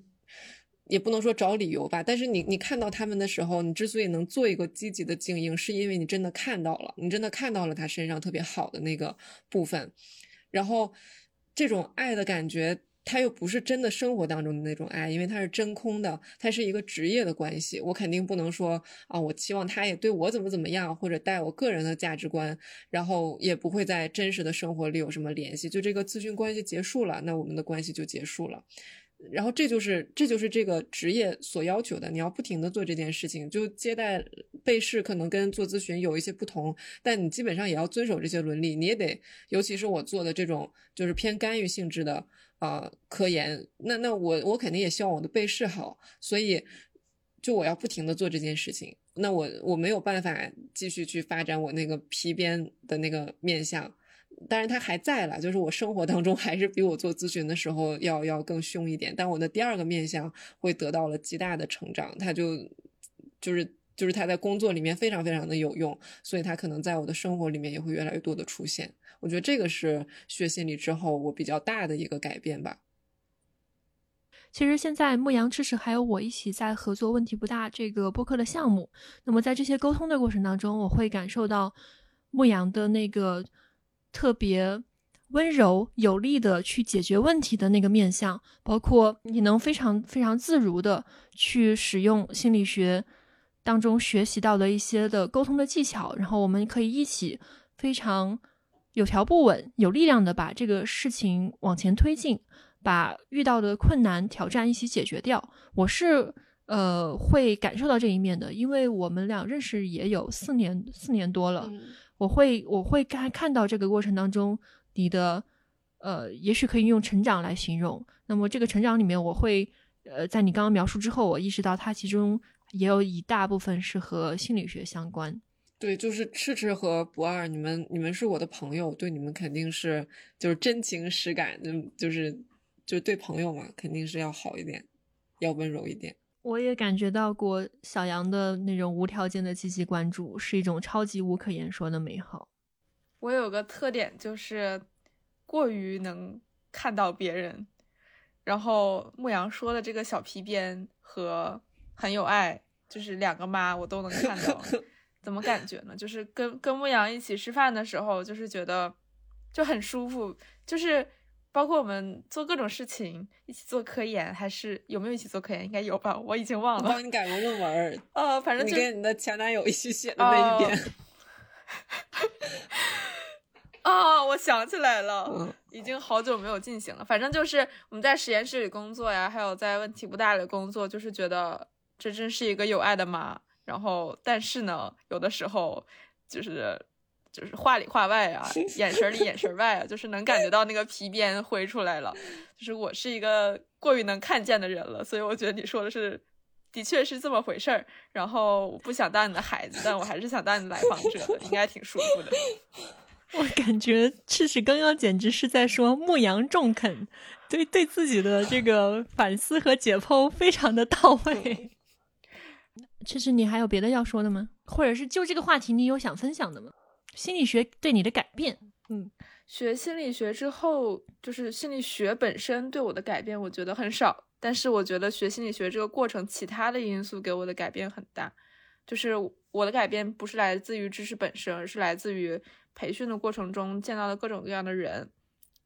也不能说找理由吧，但是你你看到他们的时候，你之所以能做一个积极的静应，是因为你真的看到了，你真的看到了他身上特别好的那个部分，然后这种爱的感觉，他又不是真的生活当中的那种爱，因为他是真空的，他是一个职业的关系，我肯定不能说啊，我期望他也对我怎么怎么样，或者带我个人的价值观，然后也不会在真实的生活里有什么联系，就这个咨询关系结束了，那我们的关系就结束了。然后这就是这就是这个职业所要求的，你要不停的做这件事情。就接待被试可能跟做咨询有一些不同，但你基本上也要遵守这些伦理。你也得，尤其是我做的这种就是偏干预性质的啊科研，那那我我肯定也希望我的被试好，所以就我要不停的做这件事情。那我我没有办法继续去发展我那个皮鞭的那个面相。当然，他还在了，就是我生活当中还是比我做咨询的时候要要更凶一点。但我的第二个面相会得到了极大的成长，他就就是就是他在工作里面非常非常的有用，所以他可能在我的生活里面也会越来越多的出现。我觉得这个是学心理之后我比较大的一个改变吧。其实现在牧羊知识还有我一起在合作，问题不大这个播客的项目。那么在这些沟通的过程当中，我会感受到牧羊的那个特别温柔有力的去解决问题的那个面相，包括你能非常非常自如的去使用心理学当中学习到的一些的沟通的技巧，然后我们可以一起非常有条不紊、有力量的把这个事情往前推进。把遇到的困难挑战一起解决掉，我是呃会感受到这一面的，因为我们俩认识也有四年四年多了，我会我会看看到这个过程当中你的呃，也许可以用成长来形容。那么这个成长里面，我会呃在你刚刚描述之后，我意识到它其中也有一大部分是和心理学相关。对，就是赤赤和不二，你们你们是我的朋友，对你们肯定是就是真情实感，嗯，就是。就对朋友嘛，肯定是要好一点，要温柔一点。我也感觉到过小杨的那种无条件的积极关注，是一种超级无可言说的美好。我有个特点就是过于能看到别人，然后牧羊说的这个小皮鞭和很有爱，就是两个妈我都能看到。怎么感觉呢？就是跟跟牧羊一起吃饭的时候，就是觉得就很舒服，就是。包括我们做各种事情，一起做科研，还是有没有一起做科研？应该有吧，我已经忘了。帮你改过论文。呃，反正你跟你的前男友一起写的那一篇。啊，我想起来了，已经好久没有进行了。反正就是我们在实验室里工作呀，还有在问题不大里工作，就是觉得这真是一个有爱的妈。然后，但是呢，有的时候就是。就是话里话外啊，眼神里眼神外啊，就是能感觉到那个皮鞭挥出来了。就是我是一个过于能看见的人了，所以我觉得你说的是，的确是这么回事儿。然后我不想当你的孩子，但我还是想当你的来访者的，应该挺舒服的。我感觉赤赤刚刚简直是在说牧羊中肯，对对自己的这个反思和解剖非常的到位。赤赤，你还有别的要说的吗？或者是就这个话题，你有想分享的吗？心理学对你的改变，嗯，学心理学之后，就是心理学本身对我的改变，我觉得很少。但是我觉得学心理学这个过程，其他的因素给我的改变很大。就是我的改变不是来自于知识本身，而是来自于培训的过程中见到的各种各样的人，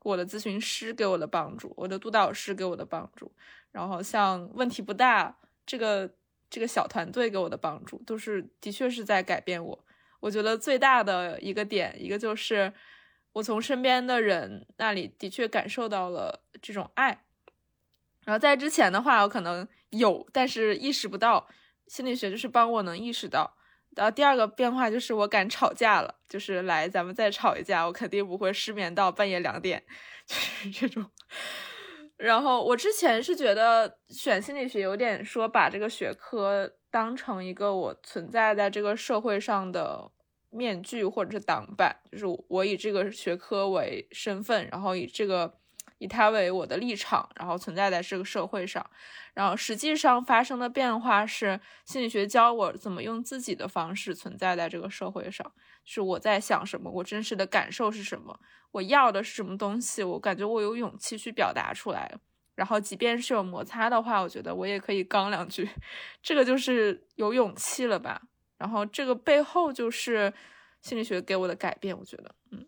我的咨询师给我的帮助，我的督导师给我的帮助，然后像问题不大这个这个小团队给我的帮助，都是的确是在改变我。我觉得最大的一个点，一个就是我从身边的人那里的确感受到了这种爱。然后在之前的话，我可能有，但是意识不到。心理学就是帮我能意识到。然后第二个变化就是我敢吵架了，就是来咱们再吵一架，我肯定不会失眠到半夜两点，就是这种。然后我之前是觉得选心理学有点说把这个学科当成一个我存在在这个社会上的面具或者是挡板，就是我以这个学科为身份，然后以这个以它为我的立场，然后存在在这个社会上。然后实际上发生的变化是心理学教我怎么用自己的方式存在在这个社会上，是我在想什么，我真实的感受是什么。我要的是什么东西？我感觉我有勇气去表达出来，然后即便是有摩擦的话，我觉得我也可以刚两句，这个就是有勇气了吧？然后这个背后就是心理学给我的改变，我觉得，嗯，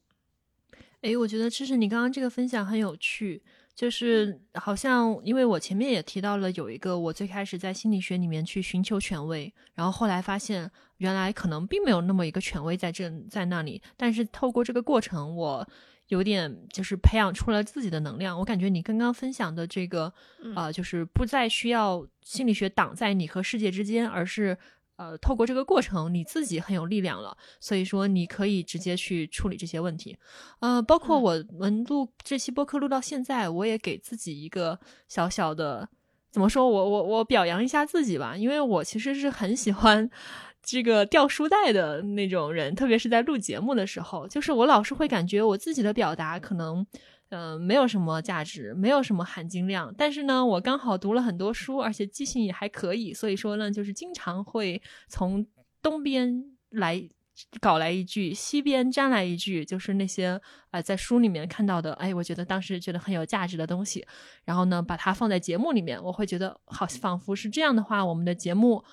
哎，我觉得其实你刚刚这个分享很有趣，就是好像因为我前面也提到了有一个我最开始在心理学里面去寻求权威，然后后来发现。原来可能并没有那么一个权威在这在那里，但是透过这个过程，我有点就是培养出了自己的能量。我感觉你刚刚分享的这个，呃，就是不再需要心理学挡在你和世界之间，而是呃，透过这个过程，你自己很有力量了。所以说，你可以直接去处理这些问题。呃，包括我们录这期播客录到现在，我也给自己一个小小的怎么说，我我我表扬一下自己吧，因为我其实是很喜欢。这个掉书袋的那种人，特别是在录节目的时候，就是我老是会感觉我自己的表达可能呃，没有什么价值，没有什么含金量。但是呢，我刚好读了很多书，而且记性也还可以，所以说呢，就是经常会从东边来搞来一句，西边沾来一句，就是那些呃在书里面看到的，哎，我觉得当时觉得很有价值的东西，然后呢，把它放在节目里面，我会觉得好，仿佛是这样的话，我们的节目。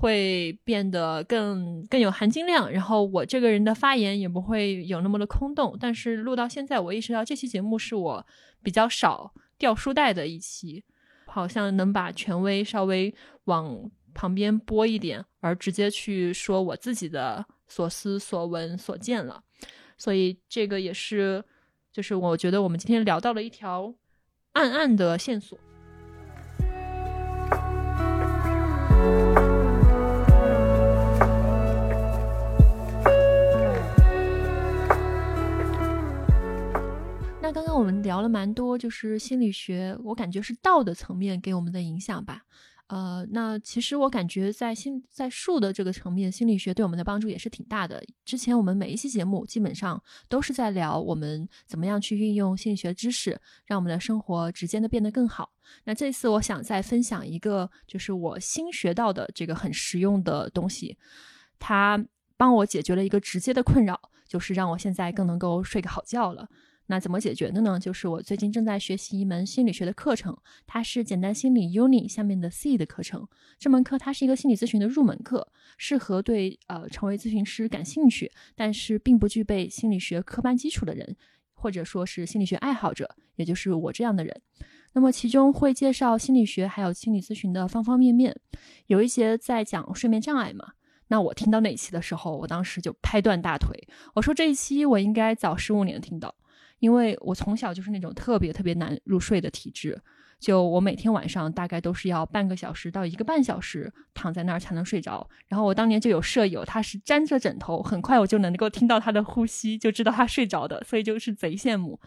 会变得更更有含金量，然后我这个人的发言也不会有那么的空洞。但是录到现在，我意识到这期节目是我比较少掉书袋的一期，好像能把权威稍微往旁边拨一点，而直接去说我自己的所思所闻所见了。所以这个也是，就是我觉得我们今天聊到了一条暗暗的线索。那刚刚我们聊了蛮多，就是心理学，我感觉是道的层面给我们的影响吧。呃，那其实我感觉在心在术的这个层面，心理学对我们的帮助也是挺大的。之前我们每一期节目基本上都是在聊我们怎么样去运用心理学知识，让我们的生活直接的变得更好。那这次我想再分享一个，就是我新学到的这个很实用的东西，它帮我解决了一个直接的困扰，就是让我现在更能够睡个好觉了。那怎么解决的呢？就是我最近正在学习一门心理学的课程，它是简单心理 Uni 下面的 C 的课程。这门课它是一个心理咨询的入门课，适合对呃成为咨询师感兴趣，但是并不具备心理学科班基础的人，或者说是心理学爱好者，也就是我这样的人。那么其中会介绍心理学还有心理咨询的方方面面，有一些在讲睡眠障碍嘛。那我听到那一期的时候，我当时就拍断大腿，我说这一期我应该早十五年听到。因为我从小就是那种特别特别难入睡的体质，就我每天晚上大概都是要半个小时到一个半小时躺在那儿才能睡着。然后我当年就有舍友，他是沾着枕头，很快我就能够听到他的呼吸，就知道他睡着的，所以就是贼羡慕。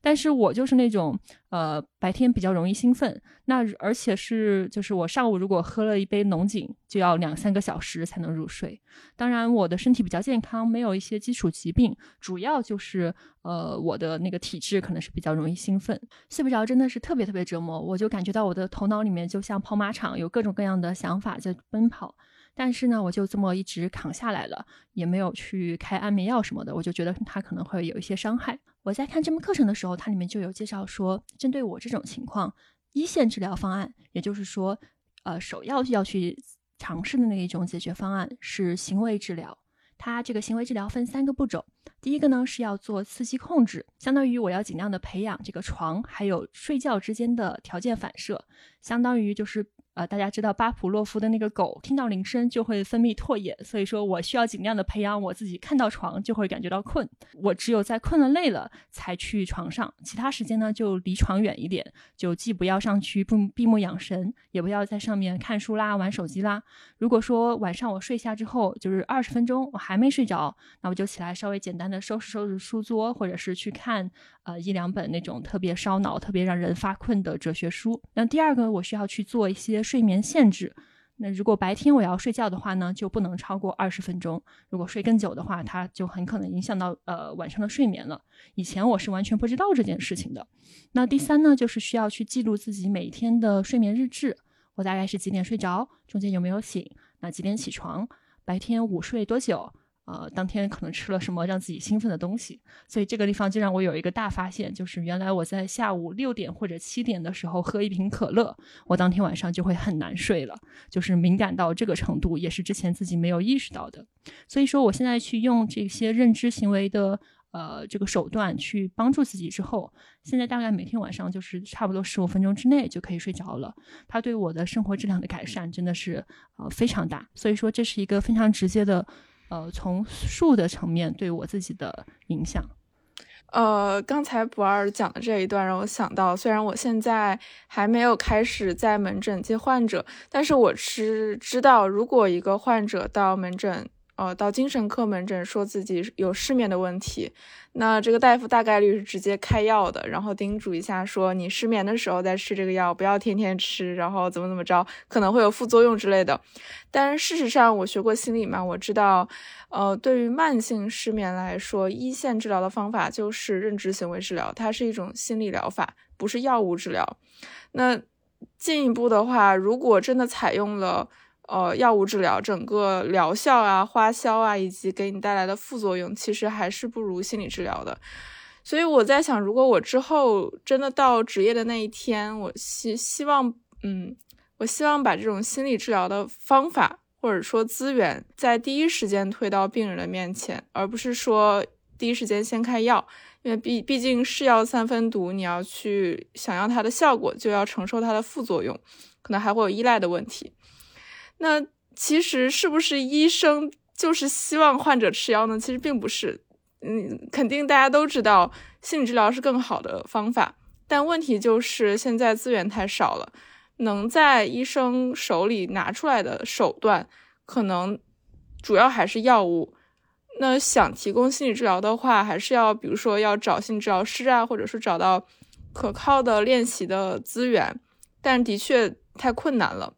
但是我就是那种。呃，白天比较容易兴奋，那而且是就是我上午如果喝了一杯浓酒，就要两三个小时才能入睡。当然，我的身体比较健康，没有一些基础疾病，主要就是呃我的那个体质可能是比较容易兴奋，睡不着真的是特别特别折磨。我就感觉到我的头脑里面就像跑马场，有各种各样的想法在奔跑。但是呢，我就这么一直扛下来了，也没有去开安眠药什么的。我就觉得它可能会有一些伤害。我在看这门课程的时候，它里面就有介绍说，针对我这种情况，一线治疗方案，也就是说，呃，首要要去尝试的那一种解决方案是行为治疗。它这个行为治疗分三个步骤，第一个呢是要做刺激控制，相当于我要尽量的培养这个床还有睡觉之间的条件反射，相当于就是。呃，大家知道巴甫洛夫的那个狗听到铃声就会分泌唾液，所以说我需要尽量的培养我自己，看到床就会感觉到困。我只有在困了累了才去床上，其他时间呢就离床远一点，就既不要上去闭闭目养神，也不要在上面看书啦、玩手机啦。如果说晚上我睡下之后就是二十分钟我还没睡着，那我就起来稍微简单的收拾收拾书桌，或者是去看呃一两本那种特别烧脑、特别让人发困的哲学书。那第二个我需要去做一些。睡眠限制，那如果白天我要睡觉的话呢，就不能超过二十分钟。如果睡更久的话，它就很可能影响到呃晚上的睡眠了。以前我是完全不知道这件事情的。那第三呢，就是需要去记录自己每天的睡眠日志。我大概是几点睡着，中间有没有醒，那几点起床，白天午睡多久。呃，当天可能吃了什么让自己兴奋的东西，所以这个地方就让我有一个大发现，就是原来我在下午六点或者七点的时候喝一瓶可乐，我当天晚上就会很难睡了，就是敏感到这个程度，也是之前自己没有意识到的。所以说，我现在去用这些认知行为的呃这个手段去帮助自己之后，现在大概每天晚上就是差不多十五分钟之内就可以睡着了。它对我的生活质量的改善真的是呃非常大，所以说这是一个非常直接的。呃，从术的层面对我自己的影响，呃，刚才不二讲的这一段让我想到，虽然我现在还没有开始在门诊接患者，但是我是知道，如果一个患者到门诊呃，到精神科门诊说自己有失眠的问题，那这个大夫大概率是直接开药的，然后叮嘱一下说你失眠的时候再吃这个药，不要天天吃，然后怎么怎么着，可能会有副作用之类的。但是事实上，我学过心理嘛，我知道，呃，对于慢性失眠来说，一线治疗的方法就是认知行为治疗，它是一种心理疗法，不是药物治疗。那进一步的话，如果真的采用了。呃，药物治疗整个疗效啊、花销啊，以及给你带来的副作用，其实还是不如心理治疗的。所以我在想，如果我之后真的到职业的那一天，我希希望，嗯，我希望把这种心理治疗的方法或者说资源，在第一时间推到病人的面前，而不是说第一时间先开药，因为毕毕竟是药三分毒，你要去想要它的效果，就要承受它的副作用，可能还会有依赖的问题。那其实是不是医生就是希望患者吃药呢？其实并不是，嗯，肯定大家都知道心理治疗是更好的方法，但问题就是现在资源太少了，能在医生手里拿出来的手段，可能主要还是药物。那想提供心理治疗的话，还是要比如说要找心理治疗师啊，或者是找到可靠的练习的资源，但的确太困难了。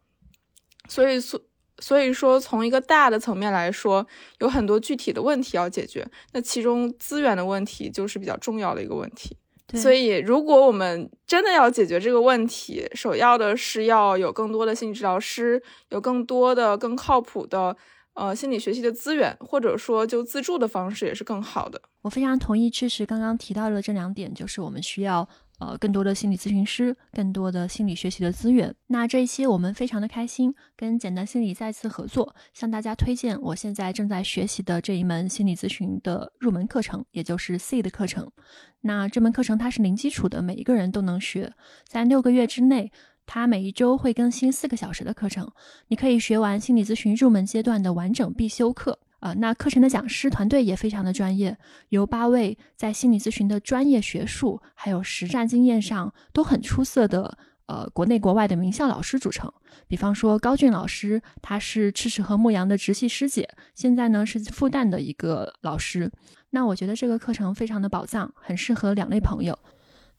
所以，所所以说，从一个大的层面来说，有很多具体的问题要解决。那其中资源的问题就是比较重要的一个问题。所以，如果我们真的要解决这个问题，首要的是要有更多的心理治疗师，有更多的更靠谱的呃心理学习的资源，或者说就自助的方式也是更好的。我非常同意，确实刚刚提到的这两点，就是我们需要。呃，更多的心理咨询师，更多的心理学习的资源。那这一期我们非常的开心，跟简单心理再次合作，向大家推荐我现在正在学习的这一门心理咨询的入门课程，也就是 C 的课程。那这门课程它是零基础的，每一个人都能学，在六个月之内，它每一周会更新四个小时的课程，你可以学完心理咨询入门阶段的完整必修课。啊，那课程的讲师团队也非常的专业，由八位在心理咨询的专业学术还有实战经验上都很出色的呃国内国外的名校老师组成。比方说高俊老师，他是赤石和牧羊的直系师姐，现在呢是复旦的一个老师。那我觉得这个课程非常的宝藏，很适合两类朋友。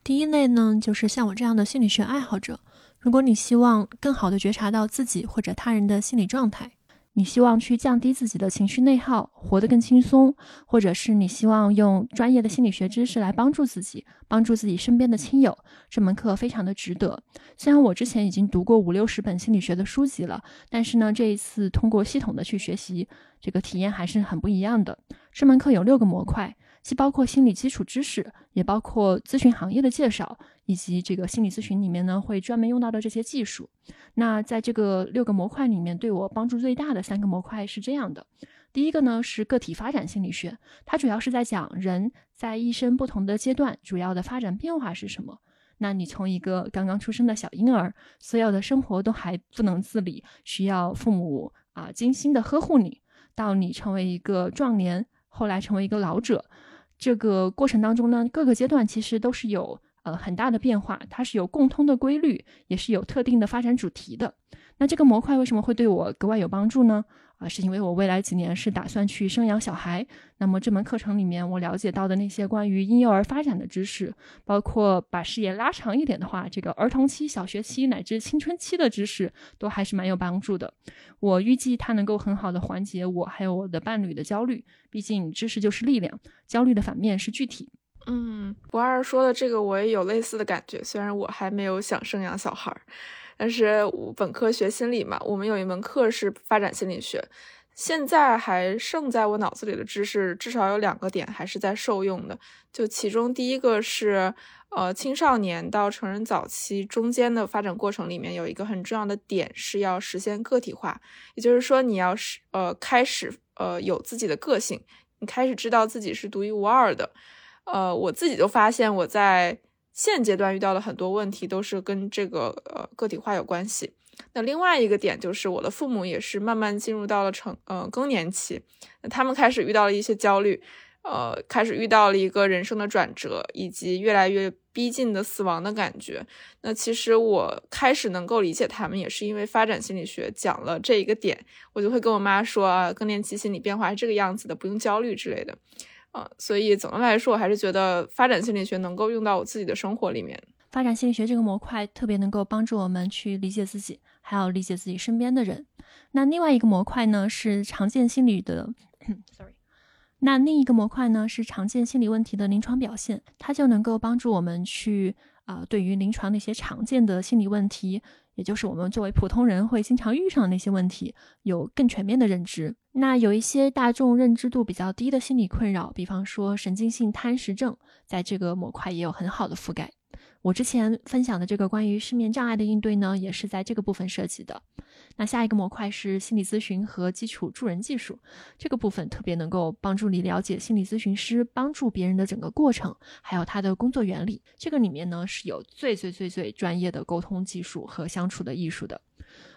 第一类呢，就是像我这样的心理学爱好者，如果你希望更好的觉察到自己或者他人的心理状态。你希望去降低自己的情绪内耗，活得更轻松，或者是你希望用专业的心理学知识来帮助自己，帮助自己身边的亲友，这门课非常的值得。虽然我之前已经读过五六十本心理学的书籍了，但是呢，这一次通过系统的去学习，这个体验还是很不一样的。这门课有六个模块。既包括心理基础知识，也包括咨询行业的介绍，以及这个心理咨询里面呢会专门用到的这些技术。那在这个六个模块里面，对我帮助最大的三个模块是这样的：第一个呢是个体发展心理学，它主要是在讲人在一生不同的阶段主要的发展变化是什么。那你从一个刚刚出生的小婴儿，所有的生活都还不能自理，需要父母啊精心的呵护你，到你成为一个壮年，后来成为一个老者。这个过程当中呢，各个阶段其实都是有呃很大的变化，它是有共通的规律，也是有特定的发展主题的。那这个模块为什么会对我格外有帮助呢？啊，是因为我未来几年是打算去生养小孩。那么这门课程里面，我了解到的那些关于婴幼儿发展的知识，包括把视野拉长一点的话，这个儿童期、小学期乃至青春期的知识，都还是蛮有帮助的。我预计它能够很好的缓解我还有我的伴侣的焦虑。毕竟知识就是力量，焦虑的反面是具体。嗯，不二说的这个我也有类似的感觉，虽然我还没有想生养小孩儿。但是我本科学心理嘛，我们有一门课是发展心理学，现在还剩在我脑子里的知识至少有两个点还是在受用的。就其中第一个是，呃，青少年到成人早期中间的发展过程里面有一个很重要的点是要实现个体化，也就是说你要是呃开始呃有自己的个性，你开始知道自己是独一无二的。呃，我自己就发现我在。现阶段遇到的很多问题都是跟这个呃个体化有关系。那另外一个点就是我的父母也是慢慢进入到了成呃更年期，那他们开始遇到了一些焦虑，呃，开始遇到了一个人生的转折，以及越来越逼近的死亡的感觉。那其实我开始能够理解他们，也是因为发展心理学讲了这一个点，我就会跟我妈说啊，更年期心理变化是这个样子的，不用焦虑之类的。啊，所以总的来说，我还是觉得发展心理学能够用到我自己的生活里面。发展心理学这个模块特别能够帮助我们去理解自己，还有理解自己身边的人。那另外一个模块呢，是常见心理的，sorry。那另一个模块呢，是常见心理问题的临床表现，它就能够帮助我们去啊，对于临床那些常见的心理问题。也就是我们作为普通人会经常遇上的那些问题，有更全面的认知。那有一些大众认知度比较低的心理困扰，比方说神经性贪食症，在这个模块也有很好的覆盖。我之前分享的这个关于失眠障碍的应对呢，也是在这个部分涉及的。那下一个模块是心理咨询和基础助人技术，这个部分特别能够帮助你了解心理咨询师帮助别人的整个过程，还有他的工作原理。这个里面呢是有最最最最专业的沟通技术和相处的艺术的。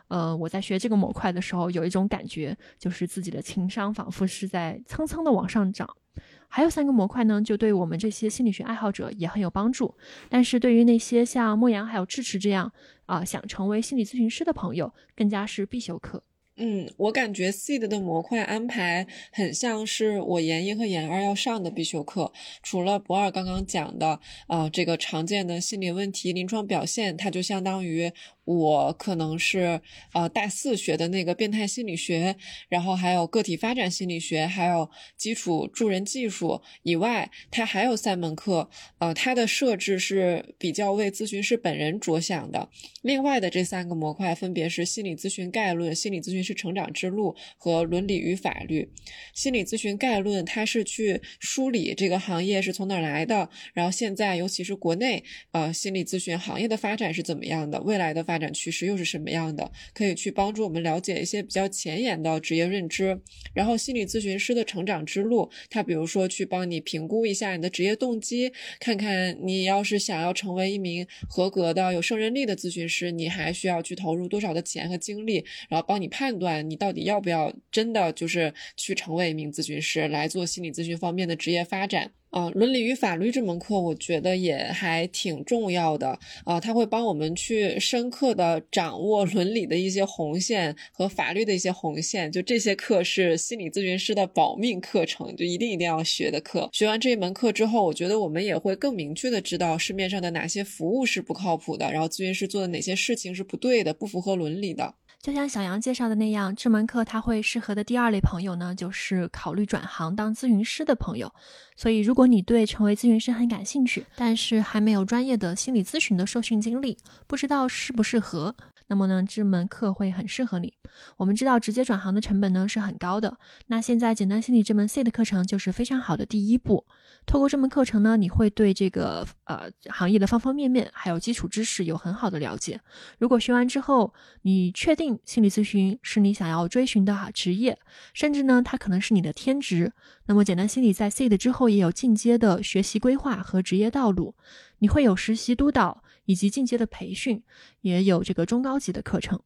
呃，我在学这个模块的时候，有一种感觉，就是自己的情商仿佛是在蹭蹭的往上涨。还有三个模块呢，就对我们这些心理学爱好者也很有帮助。但是对于那些像莫阳还有智齿这样啊想成为心理咨询师的朋友，更加是必修课。嗯，我感觉 seed 的模块安排很像是我研一和研二要上的必修课。除了博二刚刚讲的啊，这个常见的心理问题临床表现，它就相当于。我可能是呃大四学的那个变态心理学，然后还有个体发展心理学，还有基础助人技术以外，它还有三门课，呃，它的设置是比较为咨询师本人着想的。另外的这三个模块分别是心理咨询概论、心理咨询师成长之路和伦理与法律。心理咨询概论它是去梳理这个行业是从哪来的，然后现在尤其是国内呃心理咨询行业的发展是怎么样的，未来的发。发展趋势又是什么样的？可以去帮助我们了解一些比较前沿的职业认知。然后，心理咨询师的成长之路，他比如说去帮你评估一下你的职业动机，看看你要是想要成为一名合格的、有胜任力的咨询师，你还需要去投入多少的钱和精力，然后帮你判断你到底要不要真的就是去成为一名咨询师，来做心理咨询方面的职业发展。啊，伦理与法律这门课，我觉得也还挺重要的啊，它会帮我们去深刻的掌握伦理的一些红线和法律的一些红线。就这些课是心理咨询师的保命课程，就一定一定要学的课。学完这一门课之后，我觉得我们也会更明确的知道市面上的哪些服务是不靠谱的，然后咨询师做的哪些事情是不对的、不符合伦理的。就像小杨介绍的那样，这门课他会适合的第二类朋友呢，就是考虑转行当咨询师的朋友。所以，如果你对成为咨询师很感兴趣，但是还没有专业的心理咨询的受训经历，不知道适不适合，那么呢，这门课会很适合你。我们知道，直接转行的成本呢是很高的。那现在简单心理这门 C 的课程就是非常好的第一步。透过这门课程呢，你会对这个呃行业的方方面面，还有基础知识有很好的了解。如果学完之后，你确定心理咨询是你想要追寻的职业，甚至呢，它可能是你的天职，那么简单心理在 C 的之后也有进阶的学习规划和职业道路。你会有实习督导以及进阶的培训，也有这个中高级的课程。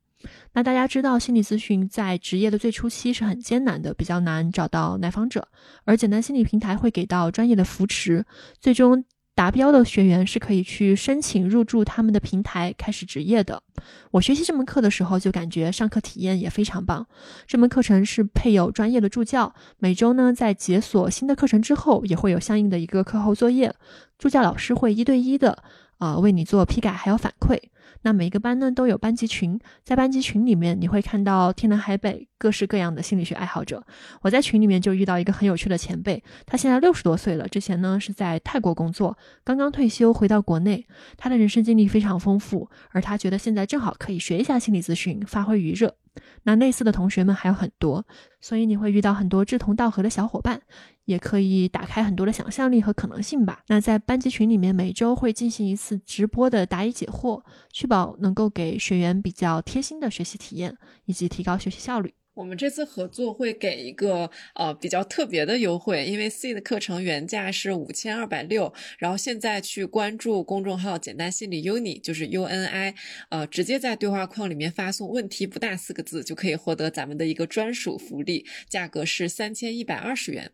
那大家知道，心理咨询在职业的最初期是很艰难的，比较难找到来访者。而简单心理平台会给到专业的扶持，最终达标的学员是可以去申请入驻他们的平台开始职业的。我学习这门课的时候就感觉上课体验也非常棒。这门课程是配有专业的助教，每周呢在解锁新的课程之后，也会有相应的一个课后作业，助教老师会一对一的呃为你做批改还有反馈。那每一个班呢都有班级群，在班级群里面你会看到天南海北各式各样的心理学爱好者。我在群里面就遇到一个很有趣的前辈，他现在六十多岁了，之前呢是在泰国工作，刚刚退休回到国内，他的人生经历非常丰富，而他觉得现在正好可以学一下心理咨询，发挥余热。那类似的同学们还有很多，所以你会遇到很多志同道合的小伙伴，也可以打开很多的想象力和可能性吧。那在班级群里面，每周会进行一次直播的答疑解惑，确保能够给学员比较贴心的学习体验，以及提高学习效率。我们这次合作会给一个呃比较特别的优惠，因为 C 的课程原价是五千二百六，然后现在去关注公众号“简单心理 UNI”，就是 U N I，呃，直接在对话框里面发送“问题不大”四个字，就可以获得咱们的一个专属福利，价格是三千一百二十元。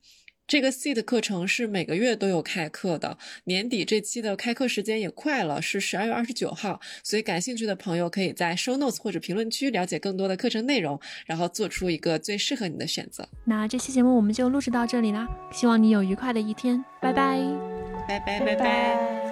这个 Seed 课程是每个月都有开课的，年底这期的开课时间也快了，是十二月二十九号。所以感兴趣的朋友可以在 Show Notes 或者评论区了解更多的课程内容，然后做出一个最适合你的选择。那这期节目我们就录制到这里啦，希望你有愉快的一天，拜拜，拜拜拜拜。